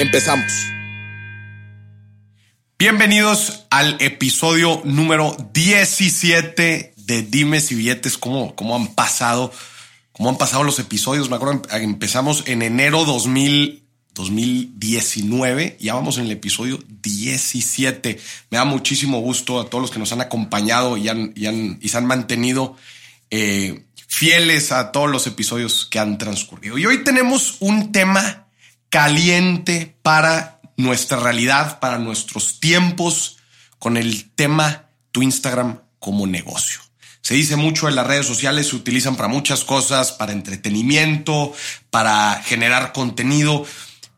Empezamos. Bienvenidos al episodio número 17 de Dimes y Billetes. ¿Cómo, cómo han pasado? ¿Cómo han pasado los episodios? Me acuerdo, empezamos en enero 2000, 2019. Ya vamos en el episodio 17. Me da muchísimo gusto a todos los que nos han acompañado y, han, y, han, y se han mantenido eh, fieles a todos los episodios que han transcurrido. Y hoy tenemos un tema caliente para nuestra realidad, para nuestros tiempos, con el tema tu Instagram como negocio. Se dice mucho en las redes sociales, se utilizan para muchas cosas, para entretenimiento, para generar contenido,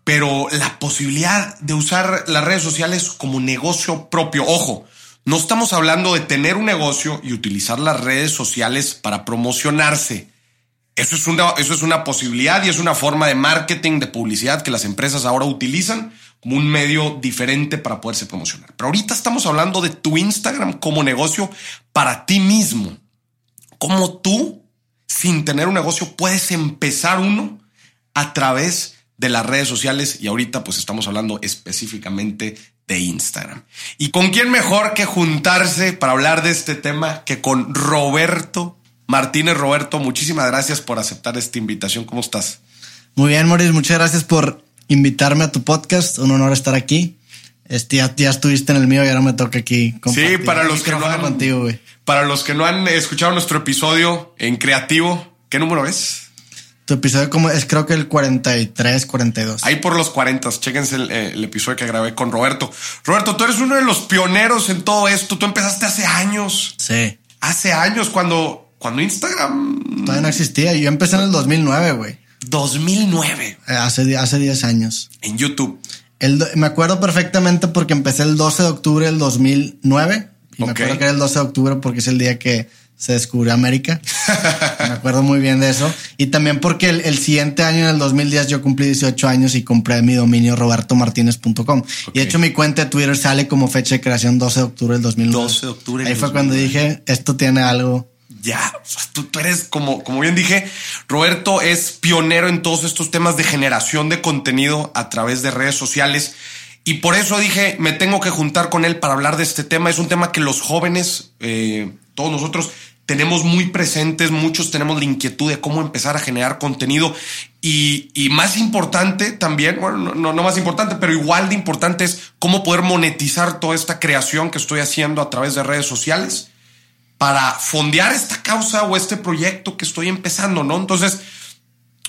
pero la posibilidad de usar las redes sociales como negocio propio, ojo, no estamos hablando de tener un negocio y utilizar las redes sociales para promocionarse. Eso es, una, eso es una posibilidad y es una forma de marketing, de publicidad que las empresas ahora utilizan como un medio diferente para poderse promocionar. Pero ahorita estamos hablando de tu Instagram como negocio para ti mismo. Como tú, sin tener un negocio, puedes empezar uno a través de las redes sociales y ahorita pues estamos hablando específicamente de Instagram. ¿Y con quién mejor que juntarse para hablar de este tema que con Roberto Martínez Roberto, muchísimas gracias por aceptar esta invitación. ¿Cómo estás? Muy bien, Maurice, muchas gracias por invitarme a tu podcast. Un honor estar aquí. Este, ya, estuviste en el mío y ahora me toca aquí. Sí, para los que no han, contigo, para los que no han escuchado nuestro episodio en creativo, ¿qué número es? Tu episodio como es creo que el 43, 42. Ahí por los 40, chéquense el, eh, el, episodio que grabé con Roberto. Roberto, tú eres uno de los pioneros en todo esto. Tú empezaste hace años. Sí. Hace años cuando cuando Instagram... Todavía no existía. Yo empecé en el 2009, güey. 2009. Eh, hace, hace 10 años. En YouTube. El, me acuerdo perfectamente porque empecé el 12 de octubre del 2009. Y me acuerdo que era el 12 de octubre porque es el día que se descubrió América. me acuerdo muy bien de eso. Y también porque el, siguiente año, en el 2010, yo cumplí 18 años y compré mi dominio robertomartinez.com. Y de hecho mi cuenta de Twitter sale como fecha de creación 12 de octubre del 2009. 12 de octubre. Ahí fue cuando dije, esto tiene algo ya, tú, eres como, como bien dije, Roberto es pionero en todos estos temas de generación de contenido a través de redes sociales. Y por eso dije, me tengo que juntar con él para hablar de este tema. Es un tema que los jóvenes, eh, todos nosotros, tenemos muy presentes, muchos tenemos la inquietud de cómo empezar a generar contenido. Y, y más importante también, bueno, no, no, más importante, pero igual de importante es cómo poder monetizar toda esta creación que estoy haciendo a través de redes sociales para fondear esta causa o este proyecto que estoy empezando, ¿no? Entonces,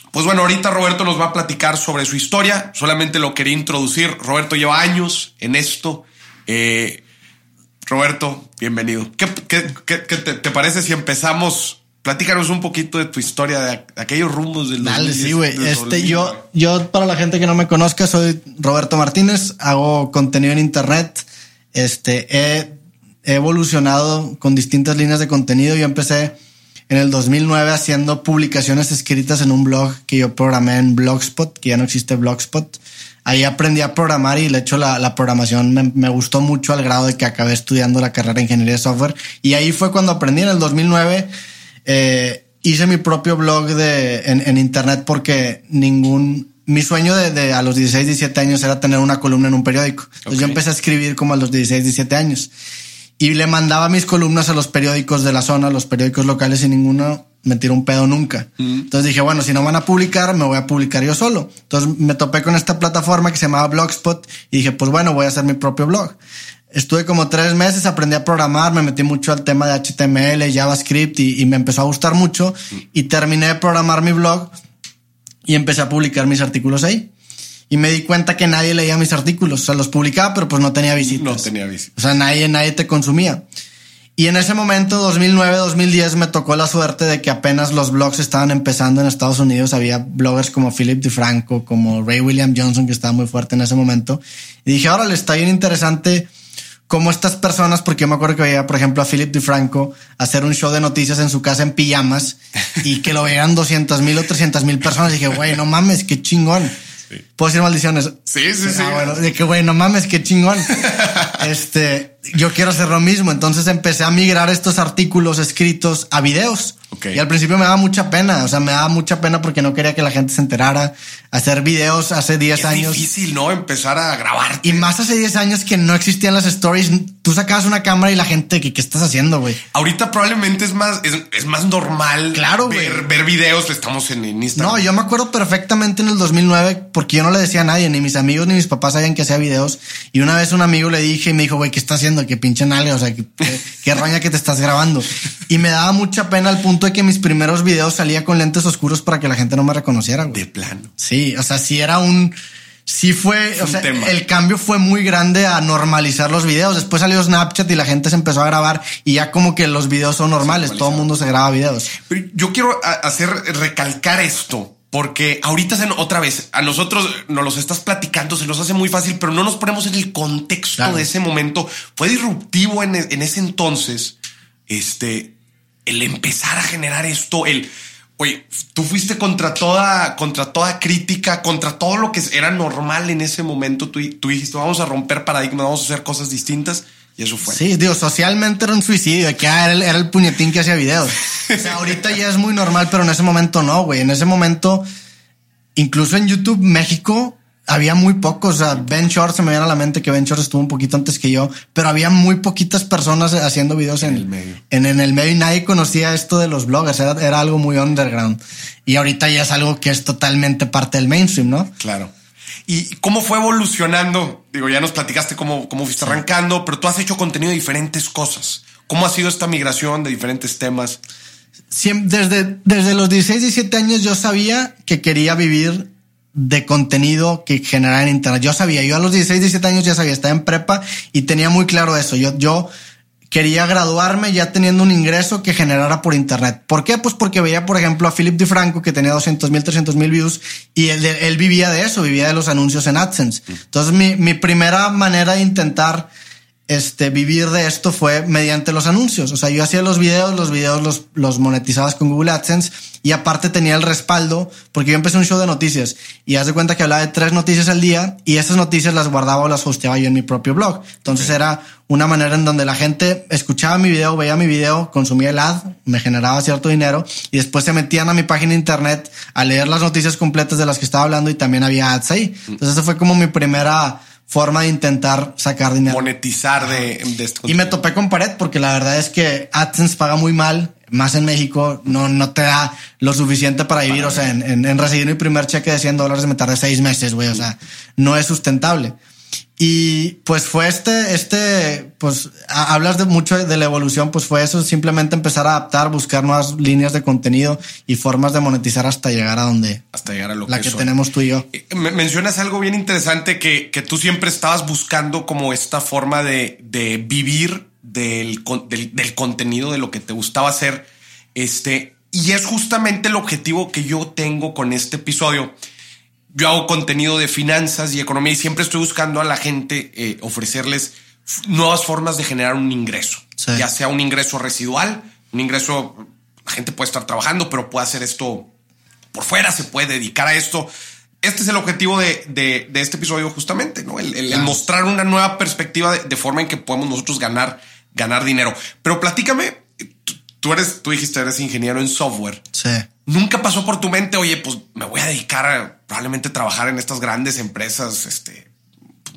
pues bueno, ahorita Roberto nos va a platicar sobre su historia, solamente lo quería introducir. Roberto lleva años en esto. Eh, Roberto, bienvenido. ¿Qué, te, parece si empezamos? Platícanos un poquito de tu historia, de aquellos rumbos del Dale, sí, güey. Este, yo, yo, para la gente que no me conozca, soy Roberto Martínez, hago contenido en internet. Este, he he evolucionado con distintas líneas de contenido. Yo empecé en el 2009 haciendo publicaciones escritas en un blog que yo programé en Blogspot, que ya no existe Blogspot. Ahí aprendí a programar y de hecho la, programación me, gustó mucho al grado de que acabé estudiando la carrera de ingeniería de software. Y ahí fue cuando aprendí en el 2009. Eh, hice mi propio blog de, en, internet porque ningún mi sueño de, a los 16, 17 años era tener una columna en un periódico. Entonces yo empecé a escribir como a los 16, 17 años y le mandaba mis columnas a los periódicos de la zona, los periódicos locales y ninguno me tiró un pedo nunca. Mm. Entonces dije, bueno, si no van a publicar, me voy a publicar yo solo. Entonces me topé con esta plataforma que se llamaba Blogspot y dije, pues bueno, voy a hacer mi propio blog. Estuve como tres meses, aprendí a programar, me metí mucho al tema de HTML, JavaScript y, y me empezó a gustar mucho mm. y terminé de programar mi blog y empecé a publicar mis artículos ahí y me di cuenta que nadie leía mis artículos. O sea, los publicaba, pero pues no tenía visitas. No tenía visitas. O sea, nadie, nadie te consumía. Y en ese momento, 2009, 2010, me tocó la suerte de que apenas los blogs estaban empezando en Estados Unidos. Había bloggers como Philip DeFranco, como Ray William Johnson, que estaba muy fuerte en ese momento. Y dije, ahora le está bien interesante cómo estas personas, porque yo me acuerdo que veía, por ejemplo, a Philip DeFranco hacer un show de noticias en su casa en pijamas y que lo veían 200 mil o 300 mil personas. Y dije, güey, no mames, qué chingón. ¿Puedo decir maldiciones? Sí, sí, sí. Ah, bueno, de que, güey, no mames, qué chingón. este, yo quiero hacer lo mismo. Entonces empecé a migrar estos artículos escritos a videos. Y al principio me daba mucha pena, o sea, me daba mucha pena porque no quería que la gente se enterara. Hacer videos hace 10 años. Es difícil, ¿no? Empezar a grabar. Y más hace 10 años que no existían las stories. Tú sacabas una cámara y la gente, ¿qué, qué estás haciendo, güey? Ahorita probablemente es más, es, más normal claro, ver, ver, videos. Estamos en, Instagram. No, yo me acuerdo perfectamente en el 2009 porque yo no le decía a nadie, ni mis amigos ni mis papás sabían que hacía videos. Y una vez un amigo le dije y me dijo, güey, ¿qué estás haciendo? Que pinche nalga, o sea, qué, qué roña que te estás grabando. Y me daba mucha pena al punto de que mis primeros videos salía con lentes oscuros para que la gente no me reconociera. De plano. Sí, o sea, sí era un, sí fue, o sea, el cambio fue muy grande a normalizar los videos. Después salió Snapchat y la gente se empezó a grabar y ya como que los videos son normales, todo el mundo se graba videos. Pero yo quiero hacer recalcar esto. Porque ahorita otra vez a nosotros nos los estás platicando, se nos hace muy fácil, pero no nos ponemos en el contexto de ese momento. Fue disruptivo en, en ese entonces. Este, el empezar a generar esto, el, oye, tú fuiste contra toda, contra toda crítica, contra todo lo que era normal en ese momento. Tú, tú dijiste, vamos a romper paradigmas, vamos a hacer cosas distintas. Y eso fue. Sí, digo, socialmente era un suicidio, que era el, era el puñetín que hacía videos. o sea, ahorita ya es muy normal, pero en ese momento no, güey. En ese momento, incluso en YouTube México, había muy pocos. O sea, Ben Short se me viene a la mente que Ben Short estuvo un poquito antes que yo, pero había muy poquitas personas haciendo videos en, el medio. En, el medio y nadie conocía esto de los bloggers. Era, era, algo muy underground. Y ahorita ya es algo que es totalmente parte del mainstream, ¿no? Claro. ¿Y cómo fue evolucionando? Digo, ya nos platicaste cómo, cómo fuiste arrancando, pero tú has hecho contenido de diferentes cosas. ¿Cómo ha sido esta migración de diferentes temas? desde, desde los 16, 17 años yo sabía que quería vivir de contenido que generara en internet. Yo sabía, yo a los 16, 17 años ya sabía, estaba en prepa y tenía muy claro eso. Yo, yo quería graduarme ya teniendo un ingreso que generara por internet. ¿Por qué? Pues porque veía, por ejemplo, a Philip DeFranco que tenía 200 mil, 300 mil views y él, él vivía de eso, vivía de los anuncios en AdSense. Entonces mi, mi primera manera de intentar este, vivir de esto fue mediante los anuncios. O sea, yo hacía los videos, los videos los, los monetizabas con Google AdSense y aparte tenía el respaldo porque yo empecé un show de noticias y haz de cuenta que hablaba de tres noticias al día y esas noticias las guardaba o las hosteaba yo en mi propio blog. Entonces era una manera en donde la gente escuchaba mi video, veía mi video, consumía el ad, me generaba cierto dinero y después se metían a mi página de internet a leer las noticias completas de las que estaba hablando y también había ads ahí. Entonces esa fue como mi primera forma de intentar sacar dinero. Monetizar de, esto. Y me topé con pared porque la verdad es que AdSense paga muy mal, más en México, no, no te da lo suficiente para vivir. o sea, en, en, recibir mi primer cheque de 100 dólares me tardé seis meses, güey. O sea, no es sustentable. Y pues fue este, este, pues hablas de mucho de la evolución, pues fue eso, simplemente empezar a adaptar, buscar nuevas líneas de contenido y formas de monetizar hasta llegar a donde, hasta llegar a lo la que, tenemos tú y yo. Eh, mencionas algo bien interesante que, que tú siempre estabas buscando como esta forma de, de vivir del, del, del contenido, de lo que te gustaba hacer. Este, y es justamente el objetivo que yo tengo con este episodio yo hago contenido de finanzas y economía y siempre estoy buscando a la gente eh, ofrecerles nuevas formas de generar un ingreso, ya sea un ingreso residual, un ingreso, la gente puede estar trabajando, pero puede hacer esto por fuera, se puede dedicar a esto. Este es el objetivo de, de, este episodio justamente, ¿no? El, mostrar una nueva perspectiva de, forma en que podemos nosotros ganar, ganar dinero. Pero platícame, tú eres, tú dijiste, eres ingeniero en software. Sí. Nunca pasó por tu mente, oye, pues me voy a dedicar a probablemente trabajar en estas grandes empresas, este,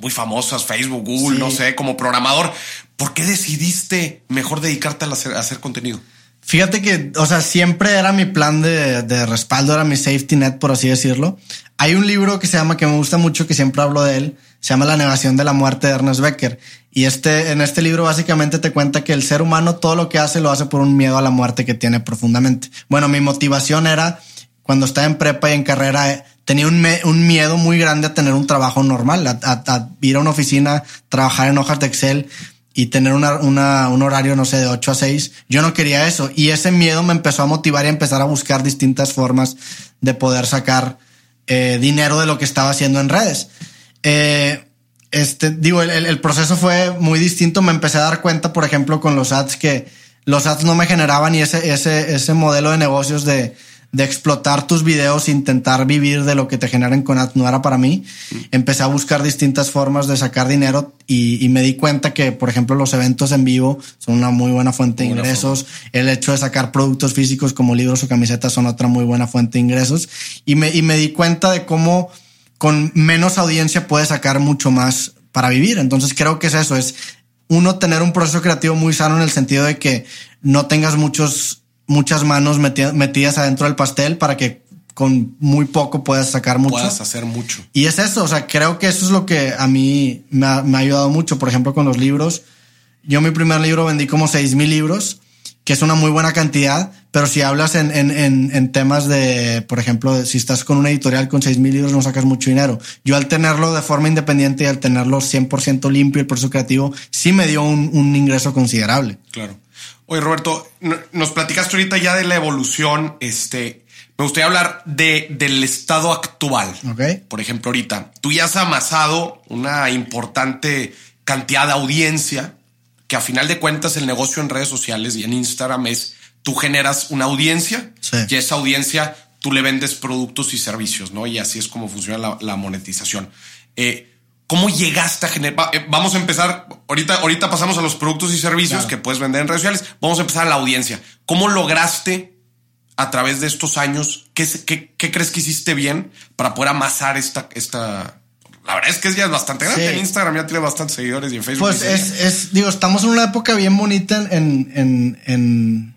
muy famosas, Facebook, Google, no sé, como programador. ¿Por qué decidiste mejor dedicarte a hacer, contenido? Fíjate que, o sea, siempre era mi plan de, de, respaldo, era mi safety net, por así decirlo. Hay un libro que se llama, que me gusta mucho, que siempre hablo de él, se llama La negación de la muerte de Ernest Becker. Y este, en este libro básicamente te cuenta que el ser humano todo lo que hace lo hace por un miedo a la muerte que tiene profundamente. Bueno, mi motivación era, cuando estaba en prepa y en carrera, tenía un, un miedo muy grande a tener un trabajo normal, a, a, ir a una oficina, trabajar en hojas de Excel. y tener una, una, un horario, no sé, de 8 a 6. Yo no quería eso. Y ese miedo me empezó a motivar y a empezar a buscar distintas formas de poder sacar eh, dinero de lo que estaba haciendo en redes. Eh, este, digo, el, el, proceso fue muy distinto. Me empecé a dar cuenta, por ejemplo, con los ads que los ads no me generaban y ese, ese, ese modelo de negocios de, de explotar tus videos, intentar vivir de lo que te generen con ads no era para mí. Empecé a buscar distintas formas de sacar dinero y, y, me di cuenta que, por ejemplo, los eventos en vivo son una muy buena fuente de ingresos. El hecho de sacar productos físicos como libros o camisetas son otra muy buena fuente de ingresos. Y me, y me di cuenta de cómo con menos audiencia puedes sacar mucho más para vivir. Entonces creo que es eso, es uno tener un proceso creativo muy sano en el sentido de que no tengas muchos muchas manos metidas adentro del pastel para que con muy poco puedas sacar mucho. Puedas hacer mucho. Y es eso, o sea, creo que eso es lo que a mí me ha, me ha ayudado mucho. Por ejemplo, con los libros. Yo mi primer libro vendí como seis mil libros, que es una muy buena cantidad, pero si hablas en, en, en, en temas de, por ejemplo, si estás con una editorial con seis mil libros no sacas mucho dinero. Yo al tenerlo de forma independiente y al tenerlo 100% limpio, el proceso creativo, sí me dio un, un ingreso considerable. Claro. Oye, Roberto, nos platicaste ahorita ya de la evolución. Este, me gustaría hablar de, del estado actual. Okay. Por ejemplo, ahorita tú ya has amasado una importante cantidad de audiencia que a final de cuentas el negocio en redes sociales y en Instagram es tú generas una audiencia Sí. y esa audiencia tú le vendes productos y servicios, ¿no? Y así es como funciona la, la monetización. Eh, ¿Cómo llegaste a generar? Eh, vamos a empezar. Ahorita, ahorita pasamos a los productos y servicios Claro. que puedes vender en redes sociales. Vamos a empezar a la audiencia. ¿Cómo lograste a través de estos años? ¿Qué, se- qué, qué crees que hiciste bien para poder amasar esta, esta? La verdad es que es ya bastante grande. Sí. En Instagram ya tiene bastantes seguidores y en Facebook. Pues es, es, digo, estamos en una época bien bonita en, en, en,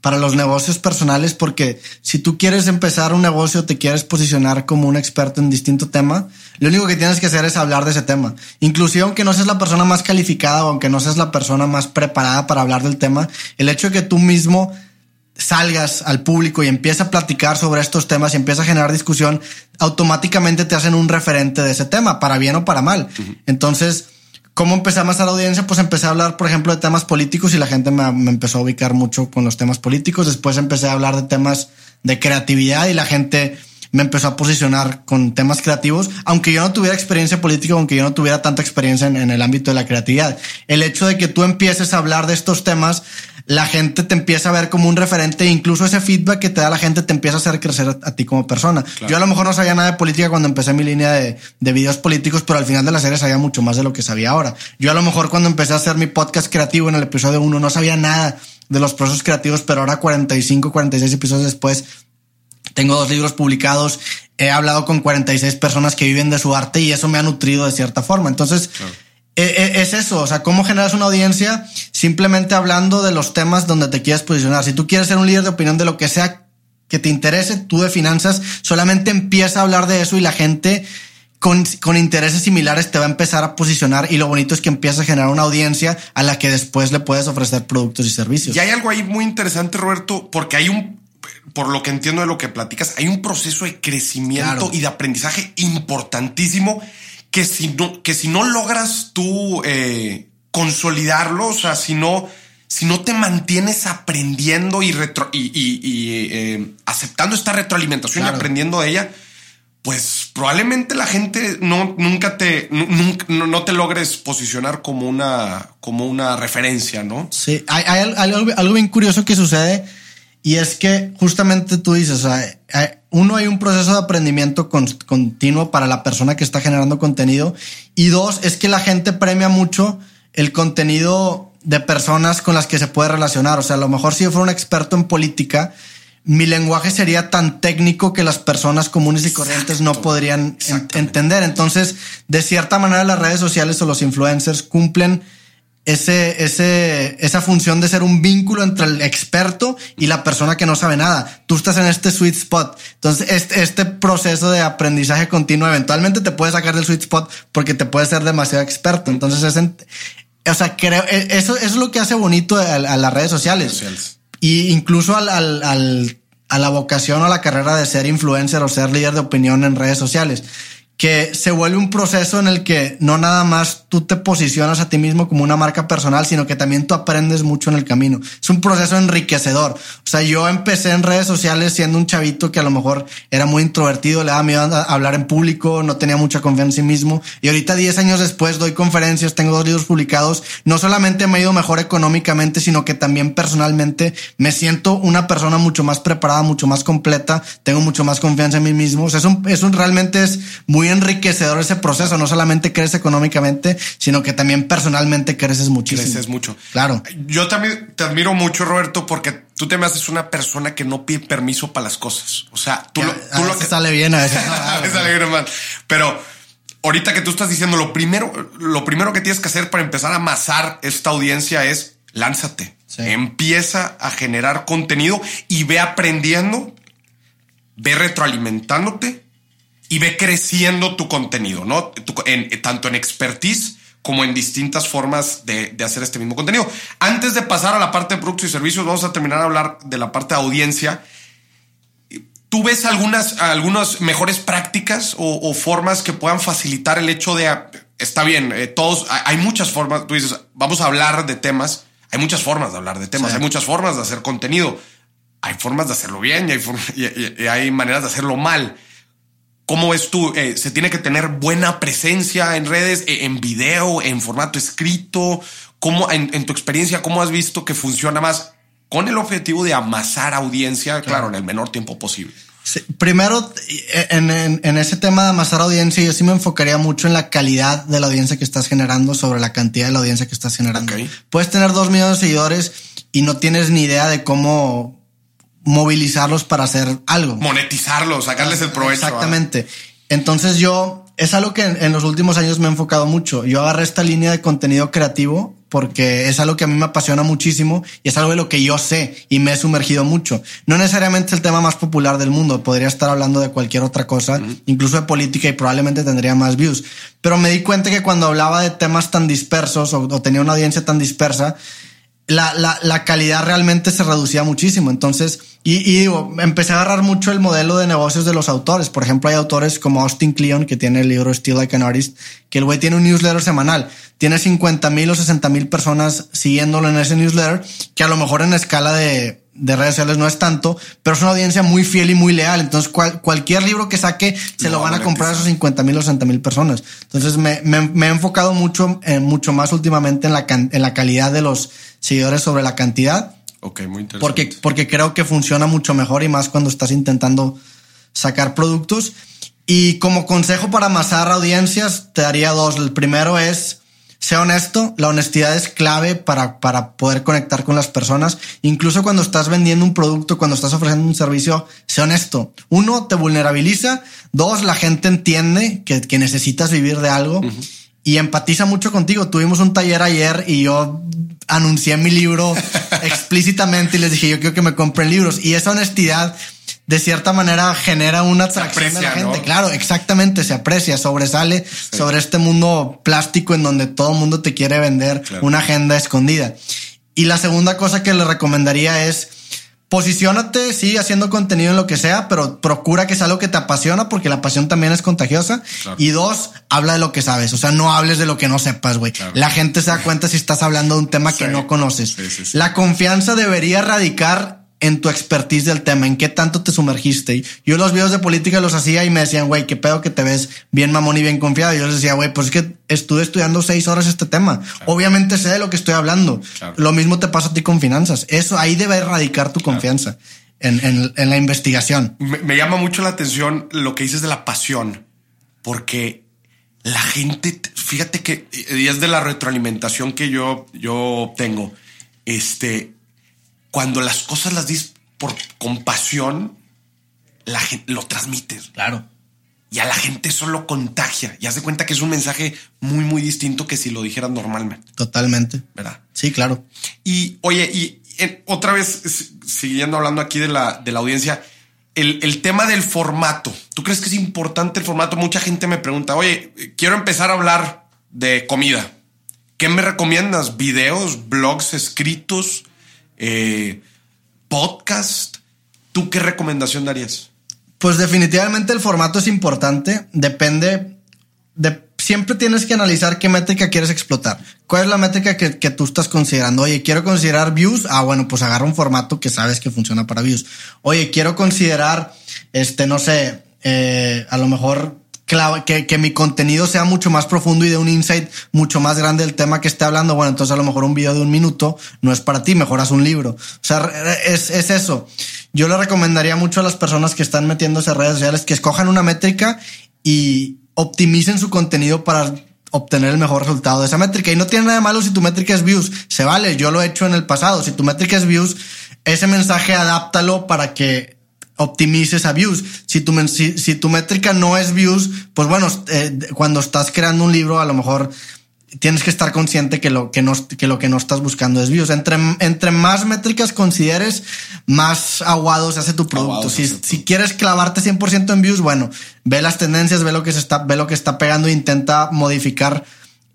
para los negocios personales, porque si tú quieres empezar un negocio, te quieres posicionar como un experto en distinto tema, lo único que tienes que hacer es hablar de ese tema. Inclusive aunque no seas la persona más calificada o aunque no seas la persona más preparada para hablar del tema, el hecho de que tú mismo salgas al público y empieza a platicar sobre estos temas y empieza a generar discusión, automáticamente te hacen un referente de ese tema, para bien o para mal. Entonces, ¿cómo empecé a amasar audiencia? Pues empecé a hablar, por ejemplo, de temas políticos y la gente me empezó a ubicar mucho con los temas políticos. Después empecé a hablar de temas de creatividad y la gente me empezó a posicionar con temas creativos, aunque yo no tuviera experiencia política, aunque yo no tuviera tanta experiencia en, en el ámbito de la creatividad. El hecho de que tú empieces a hablar de estos temas, la gente te empieza a ver como un referente incluso ese feedback que te da la gente te empieza a hacer crecer a, a ti como persona. Yo a lo mejor no sabía nada de política cuando empecé mi línea de, de videos políticos, pero al final de la serie sabía mucho más de lo que sabía ahora. Yo a lo mejor cuando empecé a hacer mi podcast creativo en el episodio 1 no sabía nada de los procesos creativos, pero ahora 45, 46 episodios después tengo dos libros publicados, he hablado con 46 personas que viven de su arte y eso me ha nutrido de cierta forma. Entonces, e- e- es eso, o sea, cómo generas una audiencia simplemente hablando de los temas donde te quieres posicionar. Si tú quieres ser un líder de opinión de lo que sea que te interese, tú de finanzas, solamente empieza a hablar de eso y la gente con, con intereses similares te va a empezar a posicionar y lo bonito es que empiezas a generar una audiencia a la que después le puedes ofrecer productos y servicios. Y hay algo ahí muy interesante, Roberto, porque hay un, por lo que entiendo de lo que platicas, hay un proceso de crecimiento Claro. y de aprendizaje importantísimo que si no, que si no logras tú eh, consolidarlo, o sea, si no, si no te mantienes aprendiendo y, retro, y, y- y, eh, aceptando esta retroalimentación Claro. y aprendiendo de ella, pues probablemente la gente no nunca te nu- nunca- no, te logres posicionar como una como una referencia, ¿no? Sí, hay, hay al- algo, algo bien curioso que sucede y es que justamente tú dices, o sea, hay- uno hay un proceso de aprendimiento con- continuo para la persona que está generando contenido y dos es que la gente premia mucho el contenido de personas con las que se puede relacionar. O sea, a lo mejor si yo fuera un experto en política, mi lenguaje sería tan técnico que las personas comunes y corrientes no podrían entender. Entonces, de cierta manera, las redes sociales o los influencers cumplen ese, ese, esa función de ser un vínculo entre el experto y la persona que no sabe nada. Tú estás en este sweet spot. Entonces, este, este proceso de aprendizaje continuo eventualmente te puede sacar del sweet spot porque te puedes ser demasiado experto. Entonces, es en- o sea, creo, eso, eso es lo que hace bonito a, a las redes sociales. Sociales. Y incluso al, al, al- a la vocación o a la carrera de ser influencer o ser líder de opinión en redes sociales. Que se vuelve un proceso en el que no nada más tú te posicionas a ti mismo como una marca personal, sino que también tú aprendes mucho en el camino. Es un proceso enriquecedor. O sea, yo empecé en redes sociales siendo un chavito que a lo mejor era muy introvertido, le daba miedo a hablar en público, no tenía mucha confianza en sí mismo. Y ahorita, 10 años después, doy conferencias, tengo dos libros publicados. No solamente me ha ido mejor económicamente, sino que también personalmente me siento una persona mucho más preparada, mucho más completa, tengo mucho más confianza en mí mismo. O sea, es un, es un realmente es muy enriquecedor ese proceso. No solamente creces económicamente, sino que también personalmente creces muchísimo. Creces mucho. Claro. Yo también te admiro mucho, Roberto, porque tú te me haces una persona que no pide permiso para las cosas. O sea, tú, lo, tú lo que sale bien a veces. a veces sale bien, Pero ahorita que tú estás diciendo lo primero, lo primero que tienes que hacer para empezar a amasar esta audiencia es lánzate. Empieza a generar contenido y ve aprendiendo, ve retroalimentándote y ve creciendo tu contenido, ¿no? tanto en expertise como en distintas formas de, hacer este mismo contenido. Antes de pasar a la parte de productos y servicios, vamos a terminar a hablar de la parte de audiencia. ¿Tú ves algunas, algunas mejores prácticas o, formas que puedan facilitar el hecho de, está bien, eh, todos, hay muchas formas, tú dices, vamos a hablar de temas, hay muchas formas de hablar de temas, hay muchas formas de hacer contenido, hay formas de hacerlo bien y hay, y hay maneras de hacerlo mal. ¿Cómo ves tú? Eh, ¿Se tiene que tener buena presencia en redes, eh, en video, en formato escrito? ¿Cómo, en, tu experiencia, cómo has visto que funciona más con el objetivo de amasar audiencia, claro, en el menor tiempo posible? primero, eh, en, ese tema de amasar audiencia, yo sí me enfocaría mucho en la calidad de la audiencia que estás generando sobre la cantidad de la audiencia que estás generando. Puedes tener dos millones de seguidores y no tienes ni idea de cómo movilizarlos para hacer algo. Monetizarlos, sacarles el provecho. Exactamente. Entonces yo, es algo que en, los últimos años me he enfocado mucho. Yo agarré esta línea de contenido creativo porque es algo que a mí me apasiona muchísimo y es algo de lo que yo sé y me he sumergido mucho. No necesariamente el tema más popular del mundo, podría estar hablando de cualquier otra cosa, incluso de política y probablemente tendría más views. Pero me di cuenta que cuando hablaba de temas tan dispersos o tenía una audiencia tan dispersa, la, la, la, calidad realmente se reducía muchísimo. Entonces, y, y, digo, empecé a agarrar mucho el modelo de negocios de los autores. Por ejemplo, hay autores como Austin Kleon, que tiene el libro Still Like an Artist, que el güey tiene un newsletter semanal. Tiene 50 mil o 60 mil personas siguiéndolo en ese newsletter, que a lo mejor en escala de, de redes sociales no es tanto, pero es una audiencia muy fiel y muy leal. Entonces, cualquier libro que saque se lo van a comprar a esos 50 mil o 60 mil personas. Entonces, me, me, me, he enfocado mucho, eh, mucho más últimamente en la, en la calidad de los seguidores sobre la cantidad. Ok, muy interesante. Porque, porque creo que funciona mucho mejor y más cuando estás intentando sacar productos. Y como consejo para amasar audiencias, te daría dos. El primero es, sea honesto. La honestidad es clave para, para poder conectar con las personas. Incluso cuando estás vendiendo un producto, cuando estás ofreciendo un servicio, sea honesto. Uno, te vulnerabiliza. Dos, la gente entiende que, que necesitas vivir de algo. Y empatiza mucho contigo. Tuvimos un taller ayer y yo anuncié mi libro explícitamente y les dije, yo quiero que me compren libros. Y esa honestidad, de cierta manera, genera una atracción de la gente. Claro, exactamente, se aprecia, sobresale sobre este mundo plástico en donde todo el mundo te quiere vender una agenda escondida. Y la segunda cosa que le recomendaría es Posiciónate, sí, haciendo contenido en lo que sea, pero procura que sea algo que te apasiona porque la pasión también es contagiosa. Y dos, habla de lo que sabes. O sea, no hables de lo que no sepas, güey. La gente se da cuenta si estás hablando de un tema que no conoces. la confianza debería radicar en tu expertise del tema, en qué tanto te sumergiste. Yo los videos de política los hacía y me decían, güey, qué pedo que te ves bien mamón y bien confiado. Y yo les decía, güey, pues es que estuve estudiando seis horas este tema. Obviamente sé de lo que estoy hablando. Lo mismo te pasa a ti con finanzas. Eso ahí debe erradicar tu confianza en, en, la investigación. Me, me, llama mucho la atención lo que dices de la pasión, porque la gente, fíjate que, y es de la retroalimentación que yo, yo tengo, este, cuando las cosas las dices por compasión, la gente lo transmites. Claro. Y a la gente eso lo contagia. Y hace cuenta que es un mensaje muy, muy distinto que si lo dijeras normalmente. Totalmente. ¿Verdad? Sí, claro. Y oye, y otra vez, siguiendo hablando aquí de la, de la audiencia, el, el, tema del formato. ¿Tú crees que es importante el formato? Mucha gente me pregunta, oye, quiero empezar a hablar de comida. ¿Qué me recomiendas? ¿Videos, blogs escritos? Eh, podcast. ¿Tú qué recomendación darías? Pues definitivamente el formato es importante. Depende de siempre tienes que analizar qué métrica quieres explotar. ¿Cuál es la métrica que, tú estás considerando? Oye, quiero considerar views. Ah, bueno, pues agarra un formato que sabes que funciona para views. Oye, quiero considerar, este, no sé, eh, a lo mejor que, que, mi contenido sea mucho más profundo y de un insight mucho más grande del tema que esté hablando. Bueno, entonces a lo mejor un video de un minuto no es para ti, mejoras un libro. O sea, es, es eso. Yo le recomendaría mucho a las personas que están metiéndose en redes sociales que escojan una métrica y, optimicen su contenido para obtener el mejor resultado de esa métrica. Y no tiene nada de malo si tu métrica es views. Se vale, yo lo he hecho en el pasado. Si tu métrica es views, ese mensaje adáptalo para que optimices a views. Si tu, si, tu métrica no es views, pues bueno, eh, cuando estás creando un libro, a lo mejor tienes que estar consciente que lo que no, que lo que no estás buscando es views. Entre, entre más métricas consideres, más aguado se hace tu producto. Si, si, quieres clavarte 100% en views, bueno, ve las tendencias, ve lo que se está, ve lo que está pegando e intenta modificar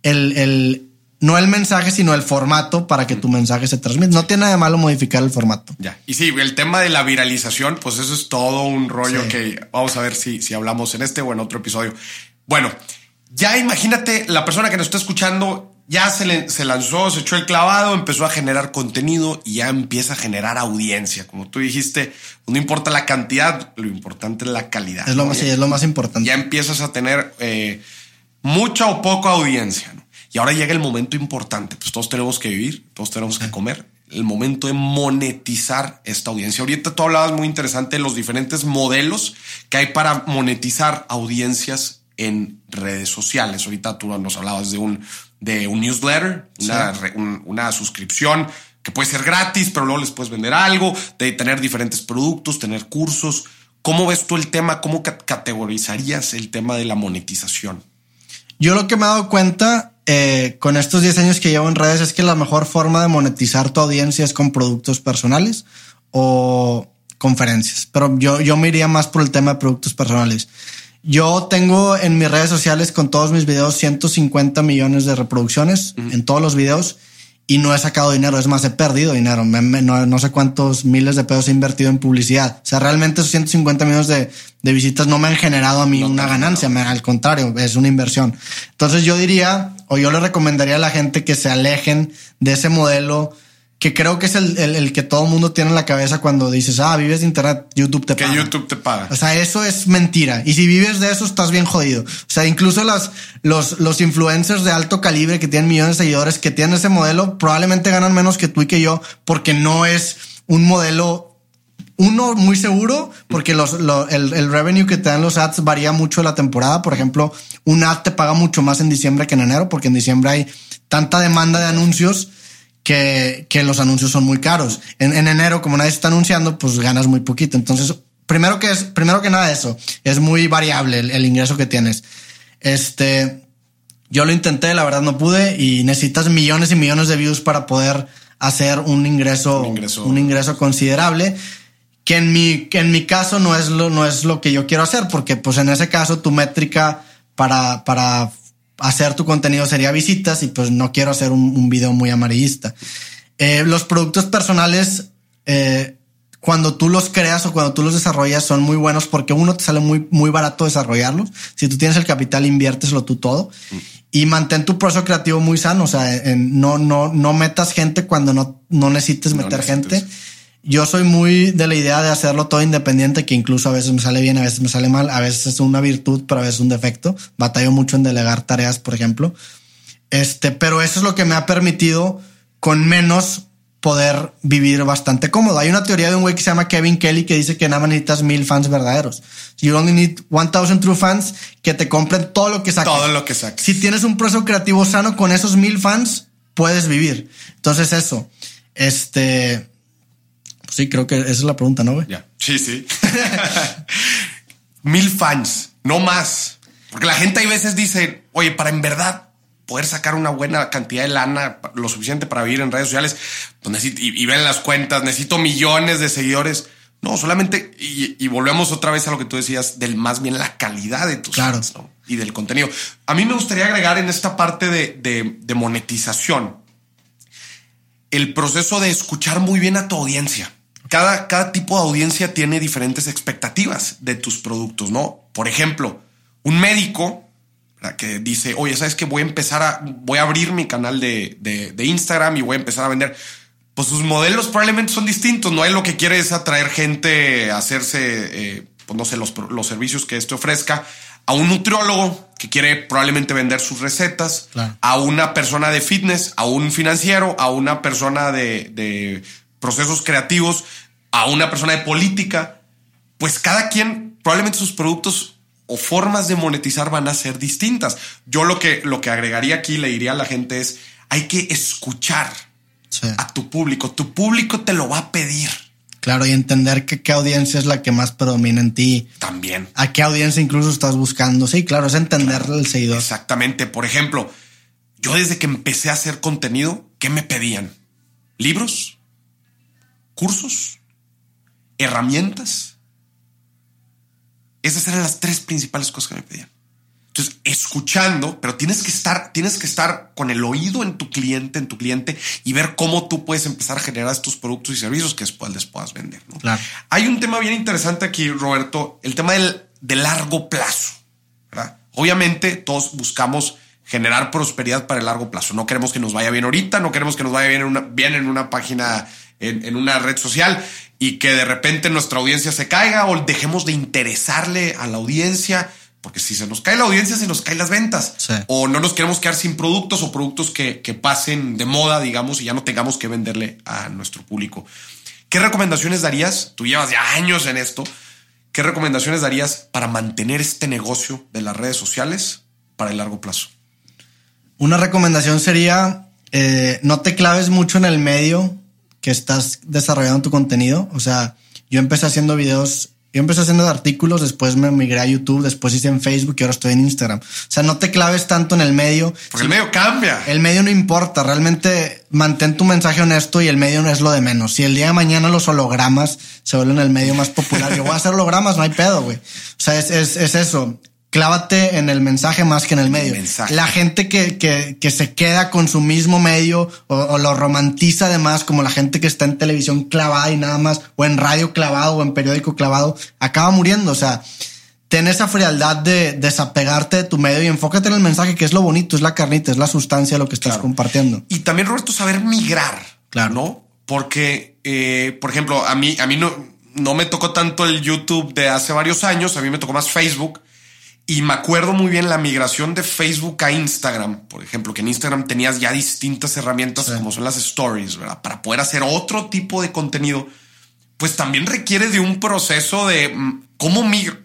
el, el, no el mensaje, sino el formato para que tu mensaje se transmita. No tiene nada de malo modificar el formato. Ya. Y sí, el tema de la viralización, pues eso es todo un rollo que vamos a ver si, si hablamos en este o en otro episodio. Bueno, ya imagínate la persona que nos está escuchando ya se, se lanzó, se echó el clavado, empezó a generar contenido y ya empieza a generar audiencia. Como tú dijiste, no importa la cantidad, lo importante es la calidad. Es lo, más, es lo más importante. Ya empiezas a tener eh, mucha o poca audiencia. Y ahora llega el momento importante. Pues todos tenemos que vivir, todos tenemos que comer. El momento de monetizar esta audiencia. Ahorita tú hablabas muy interesante de los diferentes modelos que hay para monetizar audiencias en redes sociales. Ahorita tú nos hablabas de un, de un newsletter, una, suscripción que puede ser gratis, pero luego les puedes vender algo, de tener diferentes productos, tener cursos. ¿Cómo ves tú el tema? ¿Cómo categorizarías el tema de la monetización? Yo lo que me he dado cuenta eh, con estos 10 años que llevo en redes es que la mejor forma de monetizar tu audiencia es con productos personales o conferencias. Pero yo, yo me iría más por el tema de productos personales. Yo tengo en mis redes sociales con todos mis videos 150 millones de reproducciones en todos los videos y no he sacado dinero. Es más, he perdido dinero. no, sé cuántos miles de pesos he invertido en publicidad. O sea, realmente esos 150 millones de, visitas no me han generado a mí una ganancia. al contrario, es una inversión. Entonces yo diría, o yo le recomendaría a la gente que se alejen de ese modelo que creo que es el, el, que todo el mundo tiene en la cabeza cuando dices, ah, vives de internet, YouTube te paga. Que YouTube te paga. O sea, eso es mentira. Y si vives de eso, estás bien jodido. O sea, incluso las, los, los influencers de alto calibre que tienen millones de seguidores, que tienen ese modelo, probablemente ganan menos que tú y que yo, porque no es un modelo uno muy seguro porque los, el, el, revenue que te dan los ads varía mucho de la temporada. Por ejemplo, un ad te paga mucho más en diciembre que en enero porque en diciembre hay tanta demanda de anuncios que, que los anuncios son muy caros. En, en, enero, como nadie está anunciando, pues ganas muy poquito. Entonces, primero que es, primero que nada eso, es muy variable el, ingreso que tienes. Este, yo lo intenté, la verdad no pude y necesitas millones y millones de views para poder hacer un ingreso, un ingreso, un ingreso considerable que en mi, que en mi caso no es lo, no es lo que yo quiero hacer, porque pues en ese caso tu métrica para, para hacer tu contenido sería visitas y pues no quiero hacer un, video muy amarillista. Eh, los productos personales, eh, cuando tú los creas o cuando tú los desarrollas son muy buenos porque uno te sale muy, muy barato desarrollarlos. Si tú tienes el capital, inviérteslo tú todo y mantén tu proceso creativo muy sano. O sea, no, no, no metas gente cuando no, no necesites meter gente yo soy muy de la idea de hacerlo todo independiente, que incluso a veces me sale bien, a veces me sale mal, a veces es una virtud, pero a veces es un defecto. Batallo mucho en delegar tareas, por ejemplo. Este, pero eso es lo que me ha permitido con menos poder vivir bastante cómodo. Hay una teoría de un güey que se llama Kevin Kelly que dice que nada más necesitas mil fans verdaderos. You only need 1000 true fans que te compren todo lo que saques. Todo lo que saques. Si tienes un proceso creativo sano con esos mil fans, puedes vivir. Entonces eso, este, Sí, creo que esa es la pregunta, ¿no, güey? Ya. Sí, sí. Mil fans, no más. Porque la gente hay veces dice, oye, para en verdad poder sacar una buena cantidad de lana, lo suficiente para vivir en redes sociales, pues y, ven las cuentas, necesito millones de seguidores. No, solamente, y, volvemos otra vez a lo que tú decías, del más bien la calidad de tus fans y del contenido. A mí me gustaría agregar en esta parte de, de monetización el proceso de escuchar muy bien a tu audiencia. Cada, cada tipo de audiencia tiene diferentes expectativas de tus productos, ¿no? Por ejemplo, un médico que dice, oye, ¿sabes qué? Voy a empezar a, voy a abrir mi canal de, de, Instagram y voy a empezar a vender. Pues sus modelos probablemente son distintos, ¿no? Él lo que quiere es atraer gente a hacerse, eh, pues no sé, los, los servicios que esto ofrezca a un nutriólogo que quiere probablemente vender sus recetas, a una persona de fitness, a un financiero, a una persona de, de, procesos creativos, a una persona de política. Pues cada quien, probablemente sus productos o formas de monetizar van a ser distintas. Yo lo que, lo que agregaría aquí, le diría a la gente es, hay que escuchar a tu público. Tu público te lo va a pedir. Claro, y entender que qué audiencia es la que más predomina en ti. También. A qué audiencia incluso estás buscando. Sí, claro, es entender el seguidor. Exactamente. Por ejemplo, yo desde que empecé a hacer contenido, ¿qué me pedían? ¿Libros? ¿Cursos? ¿Herramientas? Esas eran las tres principales cosas que me pedían. Entonces, escuchando, pero tienes que estar, tienes que estar con el oído en tu cliente, en tu cliente y ver cómo tú puedes empezar a generar estos productos y servicios que después les puedas vender. Claro. Hay un tema bien interesante aquí, Roberto, el tema del, de largo plazo. ¿verdad? Obviamente, todos buscamos generar prosperidad para el largo plazo. No queremos que nos vaya bien ahorita, no queremos que nos vaya bien en una, bien en una página, en, en una red social y que de repente nuestra audiencia se caiga o dejemos de interesarle a la audiencia porque si se nos cae la audiencia, se nos caen las ventas. O no nos queremos quedar sin productos o productos que, pasen de moda, digamos, y ya no tengamos que venderle a nuestro público. ¿Qué recomendaciones darías? Tú llevas ya años en esto. ¿Qué recomendaciones darías para mantener este negocio de las redes sociales para el largo plazo? Una recomendación sería eh, no te claves mucho en el medio que estás desarrollando tu contenido. O sea, yo empecé haciendo videos yo empecé haciendo artículos, después me migré a YouTube, después hice en Facebook y ahora estoy en Instagram. O sea, no te claves tanto en el medio. Porque el medio cambia. El medio no importa, realmente mantén tu mensaje honesto y el medio no es lo de menos. Si el día de mañana los hologramas se vuelven el medio más popular, yo voy a hacer hologramas, no hay pedo, güey. O sea, es, es, es eso clávate en el mensaje más que en el medio. La gente que, que, que, se queda con su mismo medio o, lo romantiza además, como la gente que está en televisión clavada y nada más, o en radio clavado o en periódico clavado, acaba muriendo. O sea, ten esa frialdad de desapegarte de tu medio y enfócate en el mensaje, que es lo bonito, es la carnita, es la sustancia lo que estás compartiendo. Y también, Roberto, saber migrar. Claro. ¿No? Porque, eh, por ejemplo, a mí, a mí no, no me tocó tanto el YouTube de hace varios años, a mí me tocó más Facebook y me acuerdo muy bien la migración de Facebook a Instagram, por ejemplo, que en Instagram tenías ya distintas herramientas como son las stories, ¿verdad? Para poder hacer otro tipo de contenido, pues también requiere de un proceso de mm, cómo migrar.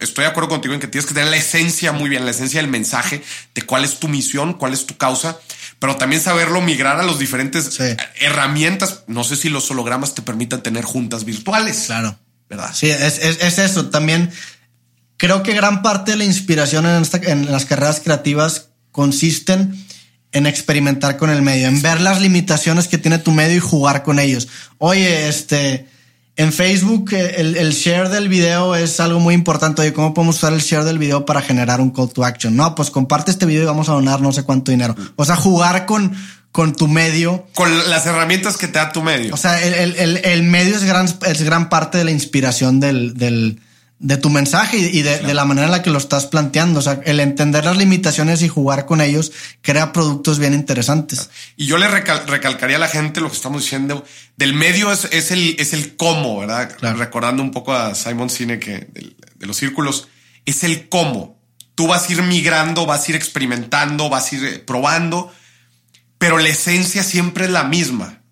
Estoy de acuerdo contigo en que tienes que tener la esencia muy bien, la esencia del mensaje, de cuál es tu misión, cuál es tu causa, pero también saberlo migrar a los diferentes herramientas. No sé si los hologramas te permitan tener juntas virtuales. Claro. ¿Verdad? Sí, es, es eso. También Creo que gran parte de la inspiración en, las carreras creativas consisten en experimentar con el medio, en ver las limitaciones que tiene tu medio y jugar con ellos. Oye, este, en Facebook eh, el, share del video es algo muy importante. Oye, ¿cómo podemos usar el share del video para generar un call to action? No, pues comparte este video y vamos a donar no sé cuánto dinero. O sea, jugar con, con tu medio. Con las herramientas que te da tu medio. O sea, el, medio es gran, es gran parte de la inspiración del, del de tu mensaje y de, la manera en la que lo estás planteando. O sea, el entender las limitaciones y jugar con ellos crea productos bien interesantes. Y yo le recalcaría a la gente lo que estamos diciendo del medio es, es el, es el cómo, ¿verdad? Recordando un poco a Simon Sinek de, de los círculos, es el cómo. Tú vas a ir migrando, vas a ir experimentando, vas a ir eh, probando, pero la esencia siempre es la misma.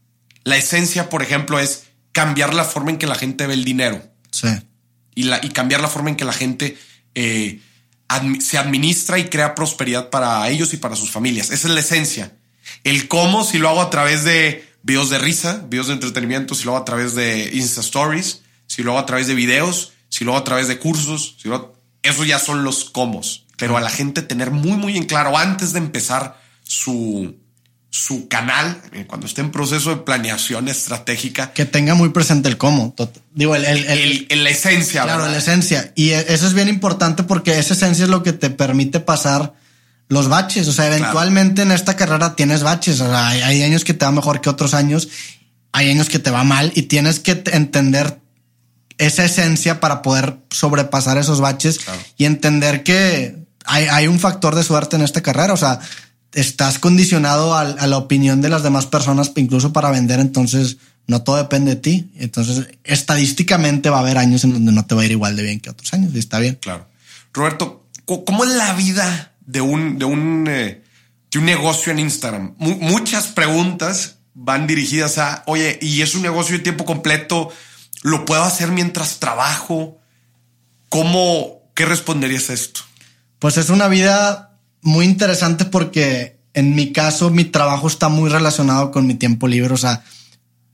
La esencia, por ejemplo, es cambiar la forma en que la gente ve el dinero. Sí y, cambiar la forma en que la gente eh, se administra y crea prosperidad para ellos y para sus familias. Esa es la esencia. El cómo, si lo hago a través de videos de risa, videos de entretenimiento, si lo hago a través de Insta Stories, si lo hago a través de videos, si lo hago a través de cursos, si lo eso ya son los cómo. Pero a la gente tener muy, muy en claro antes de empezar su, su canal, eh, cuando esté en proceso de planeación estratégica. Que tenga muy presente el cómo. Digo, el, el, la esencia. Claro, la esencia. Y e, eso es bien importante porque esa esencia es lo que te permite pasar los baches. O sea, eventualmente en esta carrera tienes baches. hay, años que te va mejor que otros años. hay años que te va mal y tienes que entender esa esencia para poder sobrepasar esos baches y entender que hay, hay, un factor de suerte en esta carrera. O sea, estás condicionado a, a, la opinión de las demás personas, incluso para vender. Entonces, no todo depende de ti. Entonces, estadísticamente va a haber años en donde no te va a ir igual de bien que otros años. Y está bien. Claro. Roberto, ¿cómo es la vida de un, de un, eh, de un negocio en Instagram? Muchas preguntas van dirigidas a, oye, y es un negocio de tiempo completo ¿Lo puedo hacer mientras trabajo? ¿Cómo, qué responderías a esto? Pues es una vida muy interesante porque en mi caso mi trabajo está muy relacionado con mi tiempo libre. O sea,